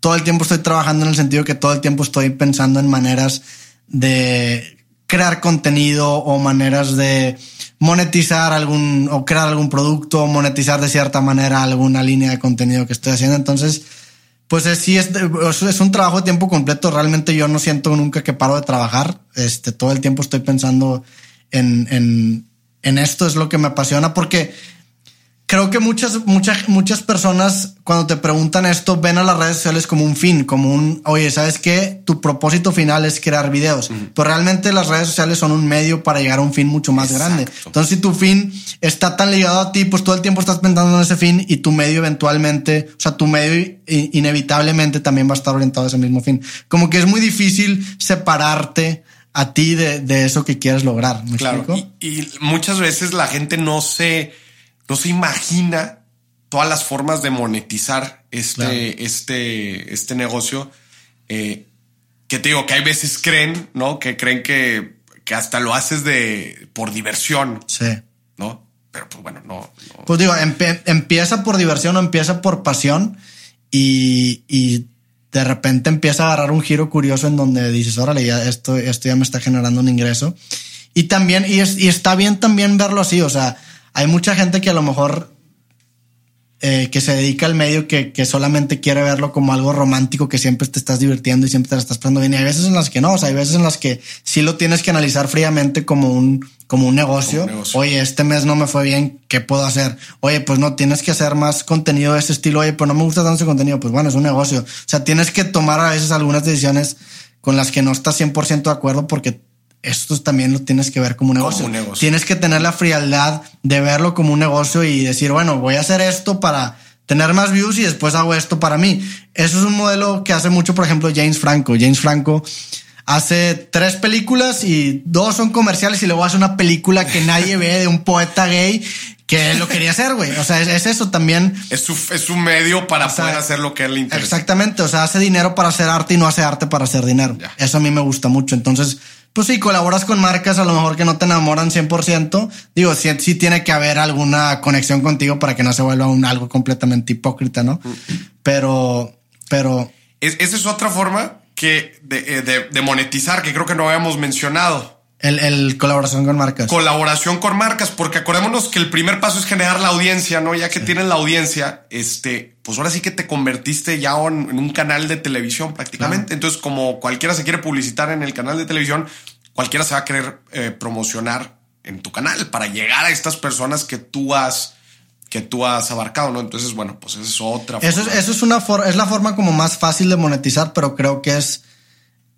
todo el tiempo estoy trabajando en el sentido que todo el tiempo estoy pensando en maneras de crear contenido o maneras de monetizar algún o crear algún producto o monetizar de cierta manera alguna línea de contenido que estoy haciendo. Entonces, pues sí, es, es un trabajo de tiempo completo. Realmente yo no siento nunca que paro de trabajar. Este, todo el tiempo estoy pensando en, en, en esto, es lo que me apasiona, porque creo que muchas, muchas, muchas personas cuando te preguntan esto ven a las redes sociales como un fin, como un, oye, ¿sabes qué? Tu propósito final es crear videos, pero realmente las redes sociales son un medio para llegar a un fin mucho más grande. Entonces, si tu fin está tan ligado a ti, pues todo el tiempo estás pensando en ese fin y tu medio eventualmente, o sea, tu medio inevitablemente también va a estar orientado a ese mismo fin. Como que es muy difícil separarte a ti de, de eso que quieres lograr. ¿Me claro. Y, y muchas veces la gente no se no se imagina todas las formas de monetizar este, este, este negocio. Eh, que te digo que hay veces creen, ¿no? Que creen que, que hasta lo haces de por diversión. Sí. ¿No? Pero pues bueno, no. Pues digo, empieza por diversión o empieza por pasión y, y, de repente empieza a agarrar un giro curioso en donde dices, órale, ya esto, esto ya me está generando un ingreso. Y también, y, y está bien también verlo así, o sea, hay mucha gente que a lo mejor eh, que se dedica al medio que, que, solamente quiere verlo como algo romántico, que siempre te estás divirtiendo y siempre te la estás pasando bien. Y hay veces en las que no, o sea, hay veces en las que sí lo tienes que analizar fríamente como un, como un negocio. Como un negocio. Oye, este mes no me fue bien, ¿qué puedo hacer? Oye, pues no, tienes que hacer más contenido de ese estilo. Oye, pues no me gusta tanto ese contenido. Pues bueno, es un negocio. O sea, tienes que tomar a veces algunas decisiones con las que no estás 100% de acuerdo porque esto también lo tienes que ver como un, negocio. como un negocio. Tienes que tener la frialdad de verlo como un negocio y decir, bueno, voy a hacer esto para tener más views y después hago esto para mí. Eso es un modelo que hace mucho, por ejemplo, James Franco. James Franco hace tres películas y dos son comerciales y luego hace una película que nadie ve de un poeta gay que lo quería hacer, güey. O sea, es, eso también. Es su, es su medio para O sea, poder hacer lo que a él le interesa. Exactamente. O sea, hace dinero para hacer arte y no hace arte para hacer dinero. Ya. Eso a mí me gusta mucho. Entonces, pues sí, colaboras con marcas a lo mejor que no te enamoran 100%. Digo, sí, sí tiene que haber alguna conexión contigo para que no se vuelva un algo completamente hipócrita, ¿no? Pero, pero Es- esa es otra forma que de, eh, de- de monetizar que creo que no habíamos mencionado. El, el colaboración con marcas. Colaboración con marcas, porque acordémonos que el primer paso es generar la audiencia, ¿no? Ya que tienes la audiencia, este, pues ahora sí que te convertiste ya en, en un canal de televisión prácticamente. Entonces, como cualquiera se quiere publicitar en el canal de televisión, cualquiera se va a querer eh, promocionar en tu canal para llegar a estas personas que tú has que tú has abarcado, ¿no? Entonces, bueno, pues esa es otra Eso es, forma. eso es una for- es la forma como más fácil de monetizar, pero creo que es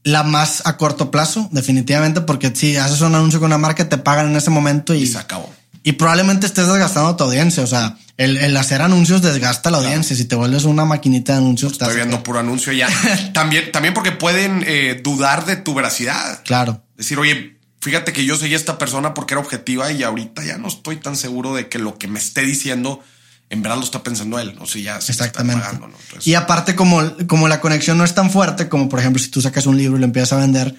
la más a corto plazo, definitivamente, porque si haces un anuncio con una marca, te pagan en ese momento y, y se acabó. y probablemente estés desgastando a tu audiencia. O sea, el, el hacer anuncios desgasta a la audiencia. Si te vuelves una maquinita de anuncios, Estoy estás- viendo puro anuncio ya. también, también porque pueden eh, dudar de tu veracidad. Claro. Decir, oye, fíjate que yo seguí a esta persona porque era objetiva y ahorita ya no estoy tan seguro de que lo que me esté diciendo en verdad lo está pensando él. O sea, ya se está Exactamente. pagando, ¿no? Entonces, Y aparte, como, como la conexión no es tan fuerte, como por ejemplo si tú sacas un libro y lo empiezas a vender,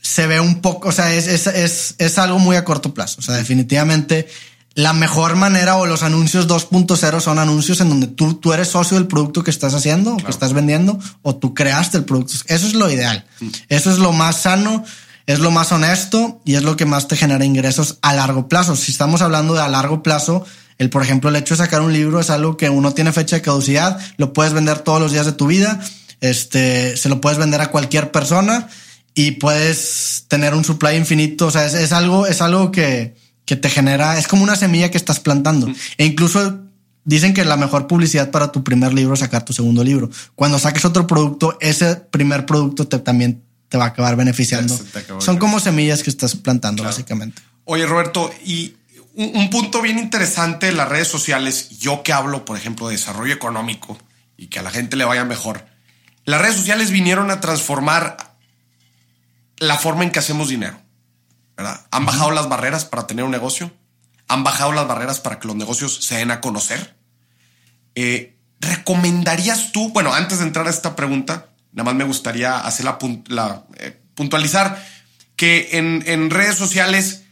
se ve un poco, o sea, es, es, es, es algo muy a corto plazo. O sea, definitivamente la mejor manera o los anuncios 2.0 son anuncios en donde tú, tú eres socio del producto que estás haciendo o que estás vendiendo o tú creaste el producto. Eso es lo ideal. Eso es lo más sano, es lo más honesto y es lo que más te genera ingresos a largo plazo. Si estamos hablando de a largo plazo, el, por ejemplo, el hecho de sacar un libro es algo que uno tiene fecha de caducidad, lo puedes vender todos los días de tu vida, este, se lo puedes vender a cualquier persona y puedes tener un supply infinito. O sea, es, es algo, es algo que, que te genera, es como una semilla que estás plantando. E incluso Dicen que la mejor publicidad para tu primer libro es sacar tu segundo libro. Cuando saques otro producto, ese primer producto te, también te va a acabar beneficiando. Son como semillas que estás plantando, básicamente. Oye, Roberto, y un, punto bien interesante de las redes sociales, yo que hablo, por ejemplo, de desarrollo económico y que a la gente le vaya mejor, las redes sociales vinieron a transformar la forma en que hacemos dinero. ¿verdad? Han bajado las barreras para tener un negocio han bajado las barreras para que los negocios se den a conocer. Eh, ¿Recomendarías tú, bueno, antes de entrar a esta pregunta, nada más me gustaría hacer la, eh, puntualizar que en, redes sociales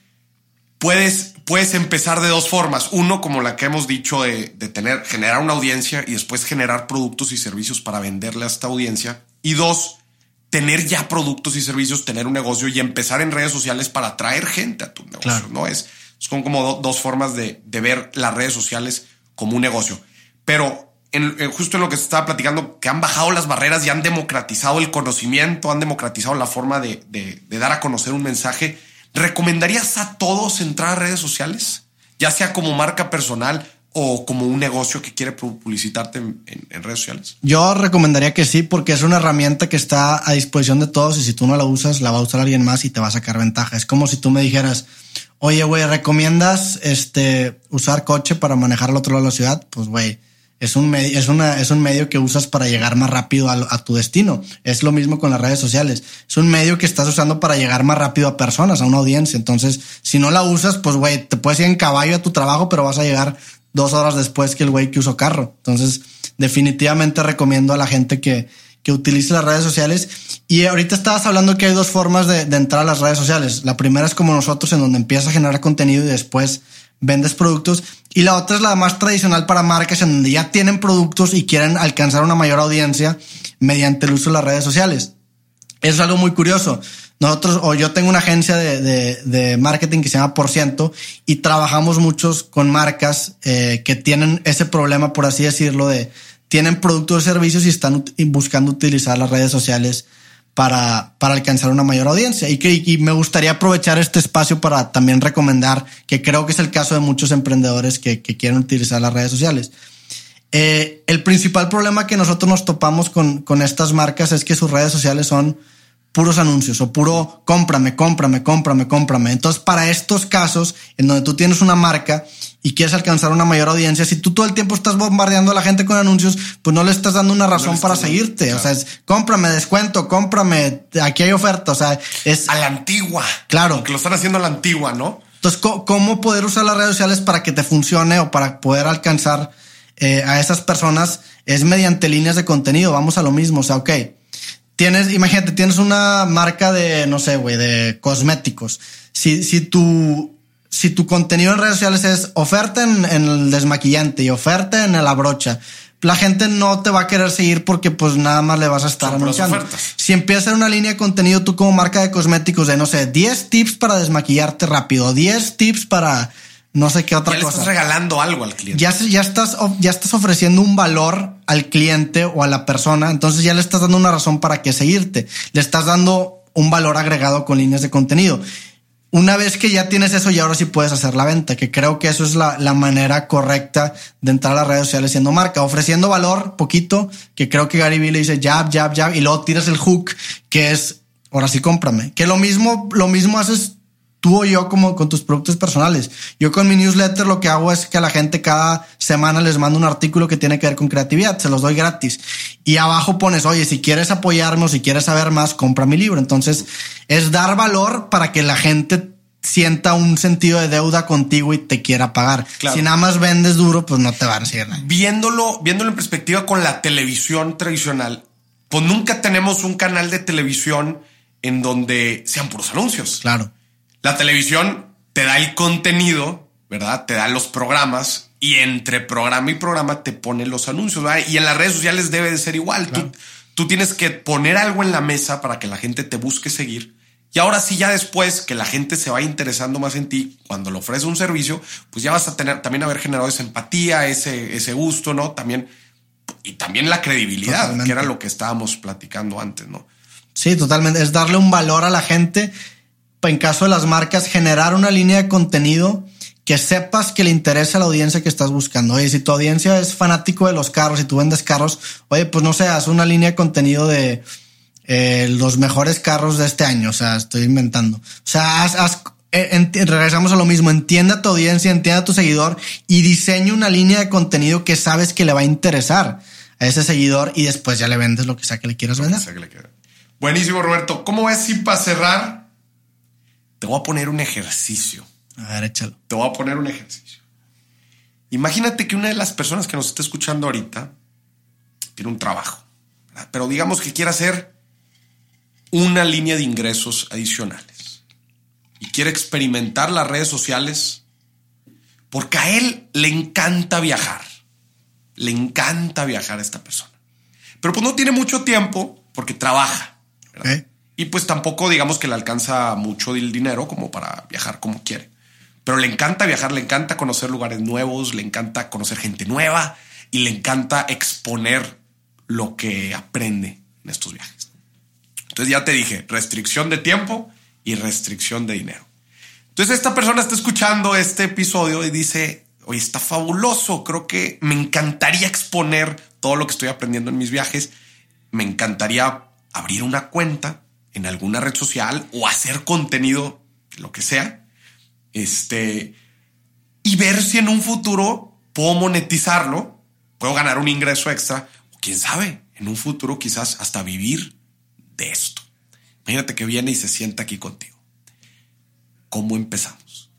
puedes, puedes empezar de dos formas. Uno, como la que hemos dicho, de, tener, generar una audiencia y después generar productos y servicios para venderle a esta audiencia. Y dos, tener ya productos y servicios, tener un negocio y empezar en redes sociales para atraer gente a tu negocio. No es son como dos formas de, ver las redes sociales como un negocio. Pero en, justo en lo que se estaba platicando, que han bajado las barreras y han democratizado el conocimiento, han democratizado la forma de, dar a conocer un mensaje. ¿Recomendarías a todos entrar a redes sociales? Ya sea como marca personal o como un negocio que quiere publicitarte en, redes sociales? Yo recomendaría que sí, porque es una herramienta que está a disposición de todos y si tú no la usas, la va a usar alguien más y te va a sacar ventaja. Es como si tú me dijeras, Oye, güey, ¿recomiendas este usar coche para manejar al otro lado de la ciudad? Pues, güey, es un medio, es una, es un medio que usas para llegar más rápido a, tu destino. Es lo mismo con las redes sociales. Es un medio que estás usando para llegar más rápido a personas, a una audiencia. Entonces, si no la usas, pues, güey, te puedes ir en caballo a tu trabajo, pero vas a llegar dos horas después que el güey que usó carro. Entonces, definitivamente recomiendo a la gente que, que utilice las redes sociales. Y ahorita estabas hablando que hay dos formas de, entrar a las redes sociales. La primera es como nosotros, en donde empiezas a generar contenido y después vendes productos. Y la otra es la más tradicional para marcas, en donde ya tienen productos y quieren alcanzar una mayor audiencia mediante el uso de las redes sociales. Eso es algo muy curioso. Nosotros, o yo tengo una agencia de, marketing que se llama Por Ciento y trabajamos muchos con marcas eh, que tienen ese problema, por así decirlo, de, tienen productos o servicios y están buscando utilizar las redes sociales para, para alcanzar una mayor audiencia. Y, que, me gustaría aprovechar este espacio para también recomendar, que creo que es el caso de muchos emprendedores que, quieren utilizar las redes sociales. Eh, el principal problema que nosotros nos topamos con, con estas marcas es que sus redes sociales son puros anuncios o puro cómprame, cómprame, cómprame, cómprame. Entonces, para estos casos en donde tú tienes una marca y quieres alcanzar una mayor audiencia, si tú todo el tiempo estás bombardeando a la gente con anuncios, pues no le estás dando una razón para seguirte. O sea, es cómprame, descuento, cómprame, aquí hay oferta. O sea, es a la antigua. Claro. Que lo están haciendo a la antigua, ¿no? Entonces, ¿cómo poder usar las redes sociales para que te funcione o para poder alcanzar eh, a esas personas? Es mediante líneas de contenido. Vamos a lo mismo. O sea, ok tienes, imagínate, tienes una marca de, no sé, güey, de cosméticos. Si, si tu, si tu contenido en redes sociales es oferta en, el desmaquillante y oferta en la brocha, la gente no te va a querer seguir porque pues nada más le vas a estar anunciando. Si empiezas una línea de contenido tú como marca de cosméticos de, no sé, 10 tips para desmaquillarte rápido, 10 tips para no sé qué otra ya cosa. estás regalando algo al cliente. Ya, ya, estás, ya estás ofreciendo un valor al cliente o a la persona, entonces ya le estás dando una razón para que seguirte. Le estás dando un valor agregado con líneas de contenido. Una vez que ya tienes eso, y ahora sí puedes hacer la venta, que creo que eso es la, la manera correcta de entrar a las redes sociales siendo marca, ofreciendo valor poquito, que creo que Gary Vee le dice jab, jab, jab, y luego tiras el hook, que es, ahora sí cómprame. Que lo mismo, lo mismo haces tú o yo como con tus productos personales. Yo con mi newsletter lo que hago es que a la gente cada semana les mando un artículo que tiene que ver con creatividad, se los doy gratis. Y abajo pones, oye, si quieres apoyarme o si quieres saber más, compra mi libro. Entonces es dar valor para que la gente sienta un sentido de deuda contigo y te quiera pagar. Si nada más vendes duro, pues no te van a seguir Viéndolo, viéndolo en perspectiva con la televisión tradicional, pues nunca tenemos un canal de televisión en donde sean puros anuncios. Claro. La televisión te da el contenido, ¿verdad? Te da los programas y entre programa y programa te pone los anuncios, ¿verdad? Y en las redes sociales debe de ser igual. Tú, tú tienes que poner algo en la mesa para que la gente te busque seguir. Y ahora sí, ya después que la gente se va interesando más en ti, cuando le ofreces un servicio, pues ya vas a tener también haber generado esa empatía, ese, ese gusto, ¿no? También, y también la credibilidad, que era lo que estábamos platicando antes, ¿no? Sí, totalmente. Es darle un valor a la gente en caso de las marcas, generar una línea de contenido que sepas que le interesa a la audiencia que estás buscando. Oye, si tu audiencia es fanático de los carros y tú vendes carros, oye, pues no sé, haz una línea de contenido de eh, los mejores carros de este año. O sea, estoy inventando. O sea, haz, eh, regresamos a lo mismo. Entienda a tu audiencia, entienda a tu seguidor y diseña una línea de contenido que sabes que le va a interesar a ese seguidor y después ya le vendes lo que sea que le quieras vender. Buenísimo, Roberto. ¿Cómo ves si para cerrar te voy a poner un ejercicio? A ver, échalo. Te voy a poner un ejercicio. Imagínate que una de las personas que nos está escuchando ahorita tiene un trabajo, pero digamos que quiere hacer una línea de ingresos adicionales y quiere experimentar las redes sociales porque a él le encanta viajar. Le encanta viajar a esta persona. Pero pues no tiene mucho tiempo porque trabaja. Y pues tampoco digamos que le alcanza mucho el dinero como para viajar como quiere. Pero le encanta viajar, le encanta conocer lugares nuevos, le encanta conocer gente nueva y le encanta exponer lo que aprende en estos viajes. Entonces ya te dije, restricción de tiempo y restricción de dinero. Entonces esta persona está escuchando este episodio y dice, oye, está fabuloso, creo que me encantaría exponer todo lo que estoy aprendiendo en mis viajes, me encantaría abrir una cuenta en alguna red social o hacer contenido, lo que sea, este, y ver si en un futuro puedo monetizarlo, puedo ganar un ingreso extra, o quién sabe, en un futuro quizás hasta vivir de esto. Imagínate que viene y se sienta aquí contigo. ¿Cómo empezamos?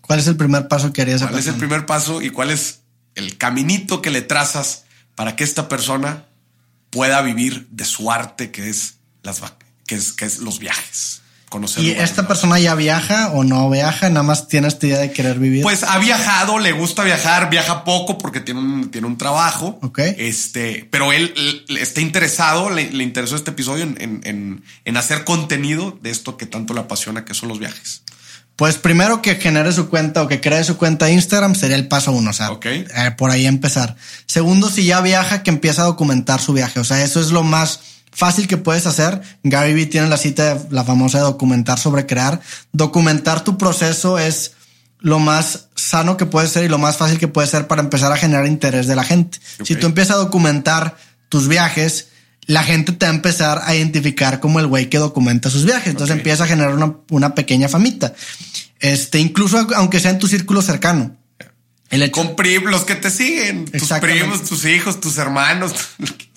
¿Cuál es el primer paso que harías? ¿Cuál es el primer paso y cuál es el caminito que le trazas para que esta persona pueda vivir de su arte, que es, las, que es, que es los viajes? ¿Y esta persona ya viaja o no viaja? Nada más tiene esta idea de querer vivir. Pues ha viajado, le gusta viajar, viaja poco porque tiene un, tiene un trabajo. Ok. Este, pero él, está interesado, le, interesó este episodio en, hacer contenido de esto que tanto le apasiona, que son los viajes. Pues primero que genere su cuenta o que cree su cuenta de Instagram sería el paso uno, o sea, eh, por ahí empezar. Segundo, si ya viaja, que empiece a documentar su viaje. O sea, eso es lo más fácil que puedes hacer. Gary Vee tiene la cita, de, la famosa de documentar sobre crear. Documentar tu proceso es lo más sano que puede ser y lo más fácil que puede ser para empezar a generar interés de la gente. Si tú empiezas a documentar tus viajes, la gente te va a empezar a identificar como el güey que documenta sus viajes. Entonces empieza a generar una, pequeña famita. Este, incluso aunque sea en tu círculo cercano. El Con los que te siguen, tus primos, tus hijos, tus hermanos.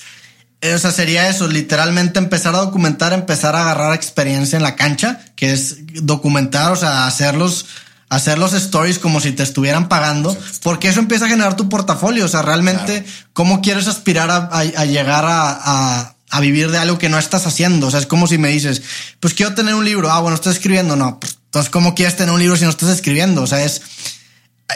Eh, o sea, sería eso, literalmente empezar a documentar, empezar a agarrar experiencia en la cancha, que es documentar, o sea, hacerlos, hacer los stories como si te estuvieran pagando, porque eso empieza a generar tu portafolio. O sea, realmente, ¿cómo quieres aspirar a, llegar a, a, vivir de algo que no estás haciendo? O sea, es como si me dices, pues quiero tener un libro. Ah, bueno, estás escribiendo. No, pues, entonces, ¿cómo quieres tener un libro si no estás escribiendo? O sea, es,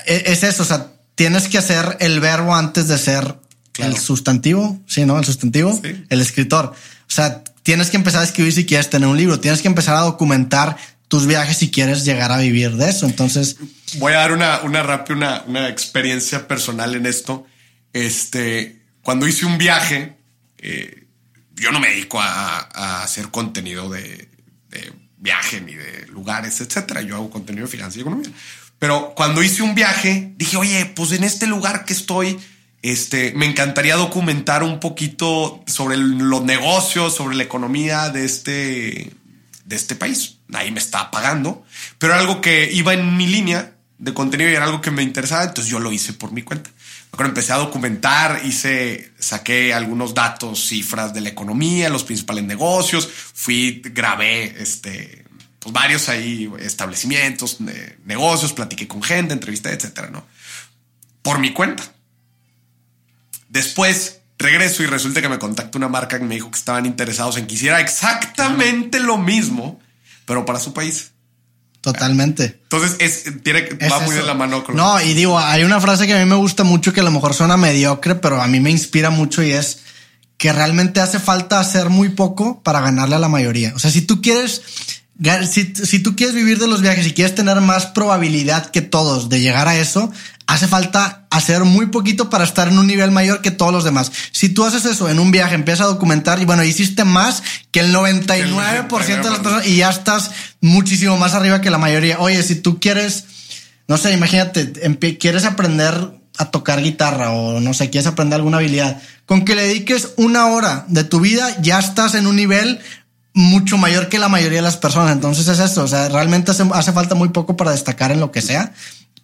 e, es eso. O sea, tienes que hacer el verbo antes de ser el sustantivo, sí, ¿no? El sustantivo, el escritor. O sea, tienes que empezar a escribir si quieres tener un libro, tienes que empezar a documentar tus viajes si quieres llegar a vivir de eso. Entonces, voy a dar una, una rápida, una, experiencia personal en esto. Este, cuando hice un viaje, eh, yo no me dedico a, hacer contenido de, de, viaje ni de lugares, etcétera. Yo hago contenido de finanzas y economía. Pero cuando hice un viaje, dije, oye, pues en este lugar que estoy, este, me encantaría documentar un poquito sobre los negocios, sobre la economía de este, de este país. Ahí me está pagando, pero algo que iba en mi línea de contenido y era algo que me interesaba, entonces yo lo hice por mi cuenta. Cuando empecé a documentar, hice, saqué algunos datos, cifras de la economía, los principales negocios, fui, grabé, este, pues varios ahí establecimientos, negocios, platiqué con gente, entrevisté, etcétera, ¿no? Por mi cuenta. Después regreso y resulta que me contacta una marca que me dijo que estaban interesados en que hiciera exactamente lo mismo, pero para su país. Totalmente. Entonces es, tiene, va muy de la mano con No, y digo, hay una frase que a mí me gusta mucho que a lo mejor suena mediocre, pero a mí me inspira mucho y es que realmente hace falta hacer muy poco para ganarle a la mayoría. O sea, si tú quieres, si, si tú quieres vivir de los viajes y quieres tener más probabilidad que todos de llegar a eso, hace falta hacer muy poquito para estar en un nivel mayor que todos los demás. Si tú haces eso en un viaje, empiezas a documentar y bueno, hiciste más que el 99% de las personas y ya estás muchísimo más arriba que la mayoría. Oye, si tú quieres no sé, imagínate, quieres aprender a tocar guitarra o no sé, quieres aprender alguna habilidad. Con que le dediques una hora de tu vida, ya estás en un nivel mucho mayor que la mayoría de las personas. Entonces es eso, o sea, realmente hace, falta muy poco para destacar en lo que sea.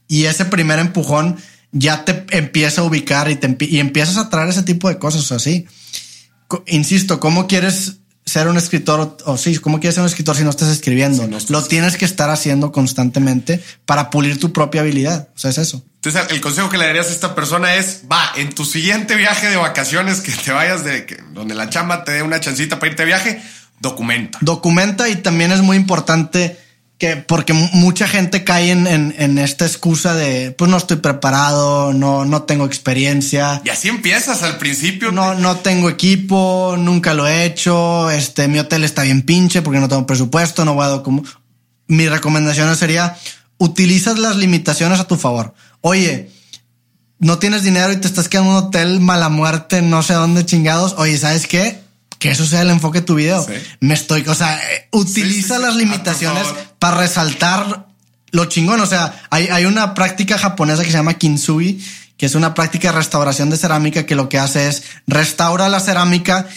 Y ese primer empujón ya te empieza a ubicar y, te, y empiezas a traer ese tipo de cosas así. Insisto, ¿cómo quieres ser un escritor, o sí, ¿cómo quieres ser un escritor si no estás escribiendo? Lo tienes que estar haciendo constantemente para pulir tu propia habilidad. O sea, es eso. Entonces, el consejo que le darías a esta persona es, va, en tu siguiente viaje de vacaciones, que te vayas de, que, donde la chamba te dé una chancita para irte de viaje, documenta. Documenta y también es muy importante que porque mucha gente cae en, en, esta excusa de pues no estoy preparado, no, no tengo experiencia. Y así empiezas al principio. No, no tengo equipo, nunca lo he hecho, este, mi hotel está bien pinche porque no tengo presupuesto, no voy a como. Mi recomendación sería utilizas las limitaciones a tu favor. Oye, no tienes dinero y te estás quedando en un hotel mala muerte, no sé dónde chingados. Oye, ¿sabes qué? Que eso sea el enfoque de tu video. Me estoy, o sea, eh, utiliza las limitaciones para resaltar lo chingón. O sea, hay, hay una práctica japonesa que se llama kintsugi, que es una práctica de restauración de cerámica que lo que hace es restaura la cerámica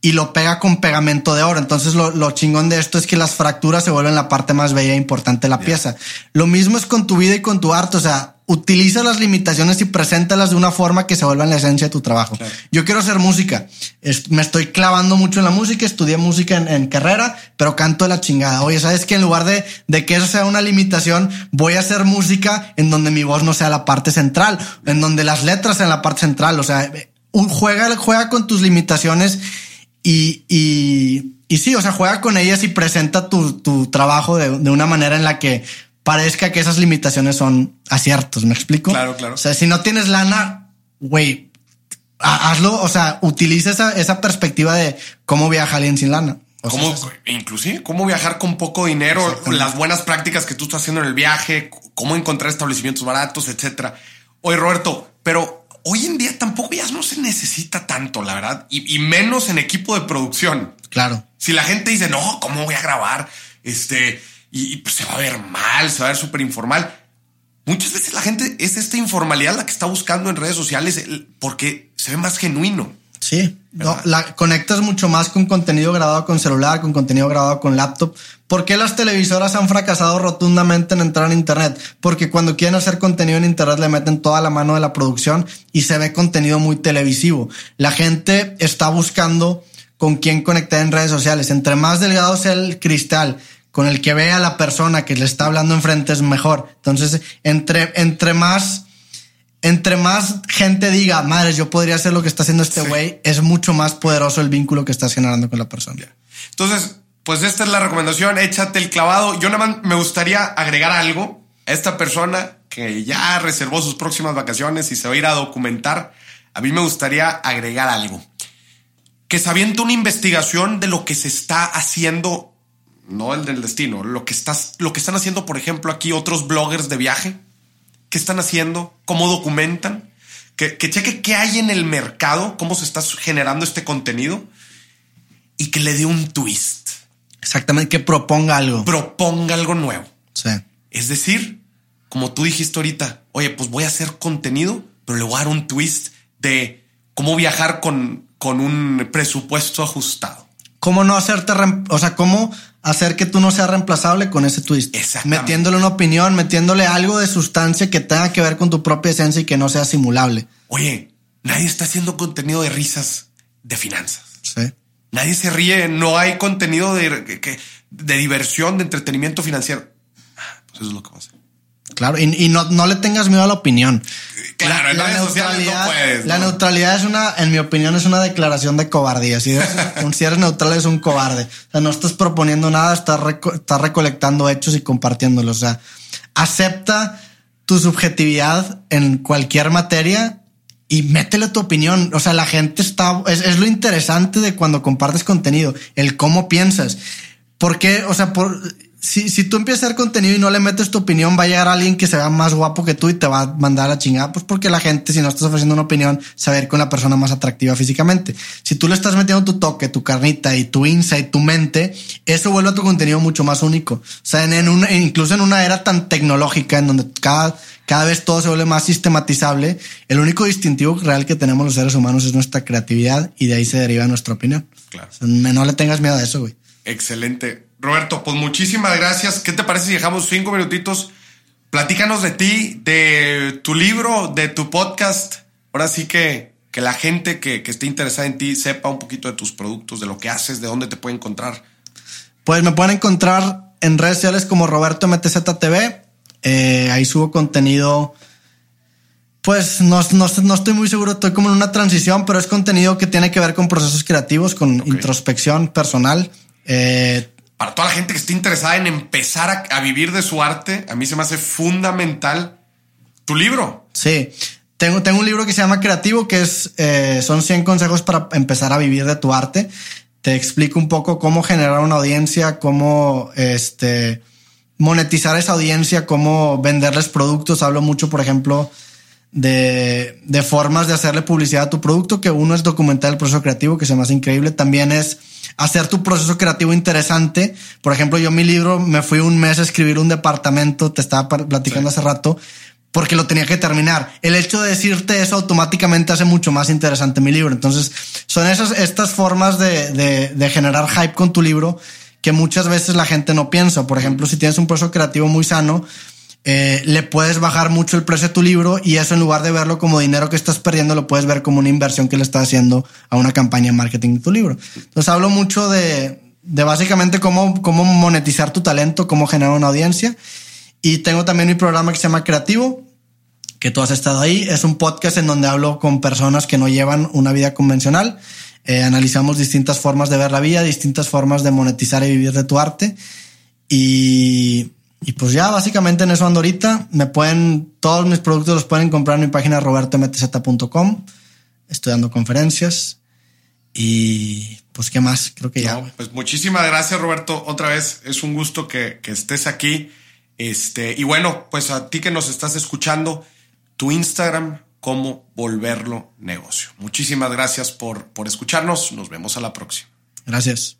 y lo pega con pegamento de oro. Entonces lo, lo, chingón de esto es que las fracturas se vuelven la parte más bella e importante de la pieza. Lo mismo es con tu vida y con tu arte. O sea, utiliza las limitaciones y preséntalas de una forma que se vuelvan la esencia de tu trabajo. Yo quiero hacer música. me estoy clavando mucho en la música, estudié música en, carrera, pero canto de la chingada. Oye, ¿sabes que En lugar de, de que eso sea una limitación, voy a hacer música en donde mi voz no sea la parte central, en donde las letras sean la parte central. O sea, juega, juega con tus limitaciones y, y, y sí, o sea, juega con ellas y presenta tu, tu trabajo de, de una manera en la que parezca que esas limitaciones son aciertos, ¿me explico? Claro, claro. O sea, si no tienes lana, güey, hazlo, o sea, utiliza esa, esa perspectiva de cómo viaja alguien sin lana. ¿Cómo, inclusive, cómo viajar con poco dinero, las buenas prácticas que tú estás haciendo en el viaje, cómo encontrar establecimientos baratos, etcétera. Oye, Roberto, pero hoy en día tampoco ya no se necesita tanto, la verdad, y, y, menos en equipo de producción. Claro. Si la gente dice, no, ¿cómo voy a grabar? Este, y, pues se va a ver mal, se va a ver súper informal. Muchas veces la gente es esta informalidad la que está buscando en redes sociales porque se ve más genuino. Sí, no, la conectas mucho más con contenido grabado con celular, con contenido grabado con laptop. ¿Por qué las televisoras han fracasado rotundamente en entrar en Internet? Porque cuando quieren hacer contenido en Internet le meten toda la mano de la producción y se ve contenido muy televisivo. La gente está buscando con quién conectar en redes sociales. Entre más delgado sea el cristal con el que vea a la persona que le está hablando enfrente es mejor. Entonces, entre, entre más, entre más gente diga, madre, yo podría hacer lo que está haciendo este güey, es mucho más poderoso el vínculo que estás generando con la persona. Entonces, pues esta es la recomendación, échate el clavado. Yo nada más me gustaría agregar algo a esta persona que ya reservó sus próximas vacaciones y se va a ir a documentar. A mí me gustaría agregar algo. Que se aviente una investigación de lo que se está haciendo no el del destino, lo que estás, lo que están haciendo, por ejemplo, aquí otros bloggers de viaje, qué están haciendo, cómo documentan, que, cheque qué hay en el mercado, cómo se está generando este contenido y que le dé un twist. Exactamente, que proponga algo. Proponga algo nuevo. Sí. Es decir, como tú dijiste ahorita, oye, pues voy a hacer contenido, pero le voy a dar un twist de cómo viajar con, con un presupuesto ajustado. Cómo no hacerte, o sea, cómo hacer que tú no seas reemplazable con ese twist. Metiéndole una opinión, metiéndole algo de sustancia que tenga que ver con tu propia esencia y que no sea simulable. Oye, nadie está haciendo contenido de risas de finanzas. Sí. Nadie se ríe, no hay contenido de, de diversión, de entretenimiento financiero. Ah, pues eso es lo que pasa. Claro, y, no, no, le tengas miedo a la opinión. Claro, la, neutralidad, La neutralidad es una, en mi opinión, es una declaración de cobardía. Si eres, si eres neutral, es un cobarde. O sea, no estás proponiendo nada, estás, estás recolectando hechos y compartiéndolos. O sea, acepta tu subjetividad en cualquier materia y métele tu opinión. O sea, la gente está, es, es lo interesante de cuando compartes contenido, el cómo piensas. ¿Por qué? O sea, por, si, si tú empiezas a hacer contenido y no le metes tu opinión, va a llegar alguien que se vea más guapo que tú y te va a mandar a chingada. Pues porque la gente, si no estás ofreciendo una opinión, saber con la persona más atractiva físicamente. Si tú le estás metiendo tu toque, tu carnita y tu insight, tu mente, eso vuelve a tu contenido mucho más único. O sea, en, en una, incluso en una era tan tecnológica en donde cada, cada vez todo se vuelve más sistematizable, el único distintivo real que tenemos los seres humanos es nuestra creatividad y de ahí se deriva nuestra opinión. Claro. O sea, no le tengas miedo a eso, güey. Excelente. Roberto, pues muchísimas gracias. ¿Qué te parece si dejamos cinco minutitos? Platícanos de ti, de tu libro, de tu podcast. Ahora sí que, que la gente que, que esté interesada en ti sepa un poquito de tus productos, de lo que haces, de dónde te puede encontrar. Pues me pueden encontrar en redes sociales como Roberto MTZTV. Eh, ahí subo contenido. Pues no, no, no, estoy muy seguro, estoy como en una transición, pero es contenido que tiene que ver con procesos creativos, con okay. introspección personal. Eh, Para toda la gente que esté interesada en empezar a, vivir de su arte, a mí se me hace fundamental tu libro. Sí, tengo, tengo un libro que se llama Creativo, que es, eh, son 100 consejos para empezar a vivir de tu arte. Te explico un poco cómo generar una audiencia, cómo este, monetizar esa audiencia, cómo venderles productos. Hablo mucho, por ejemplo, de, de, formas de hacerle publicidad a tu producto, que uno es documentar el proceso creativo, que se me hace increíble. También es hacer tu proceso creativo interesante. Por ejemplo, yo mi libro me fui un mes a escribir un departamento, te estaba platicando sí. hace rato, porque lo tenía que terminar. El hecho de decirte eso automáticamente hace mucho más interesante mi libro. Entonces, son esas, estas formas de, de, de generar hype con tu libro que muchas veces la gente no piensa. Por ejemplo, si tienes un proceso creativo muy sano, eh, le puedes bajar mucho el precio de tu libro y eso en lugar de verlo como dinero que estás perdiendo, lo puedes ver como una inversión que le estás haciendo a una campaña de marketing de tu libro. Entonces hablo mucho de, de básicamente cómo, cómo monetizar tu talento, cómo generar una audiencia. Y tengo también mi programa que se llama Creativo, que tú has estado ahí. Es un podcast en donde hablo con personas que no llevan una vida convencional. Eh, analizamos distintas formas de ver la vida, distintas formas de monetizar y vivir de tu arte. Y y pues ya básicamente en eso ando ahorita. Me pueden, todos mis productos los pueden comprar en mi página robertomtz.com. Estoy dando conferencias. Y pues qué más, creo que ya. No, pues muchísimas gracias Roberto. Otra vez es un gusto que, que, estés aquí. Este, y bueno, pues a ti que nos estás escuchando, tu Instagram, cómo volverlo negocio. Muchísimas gracias por, por escucharnos. Nos vemos a la próxima. Gracias.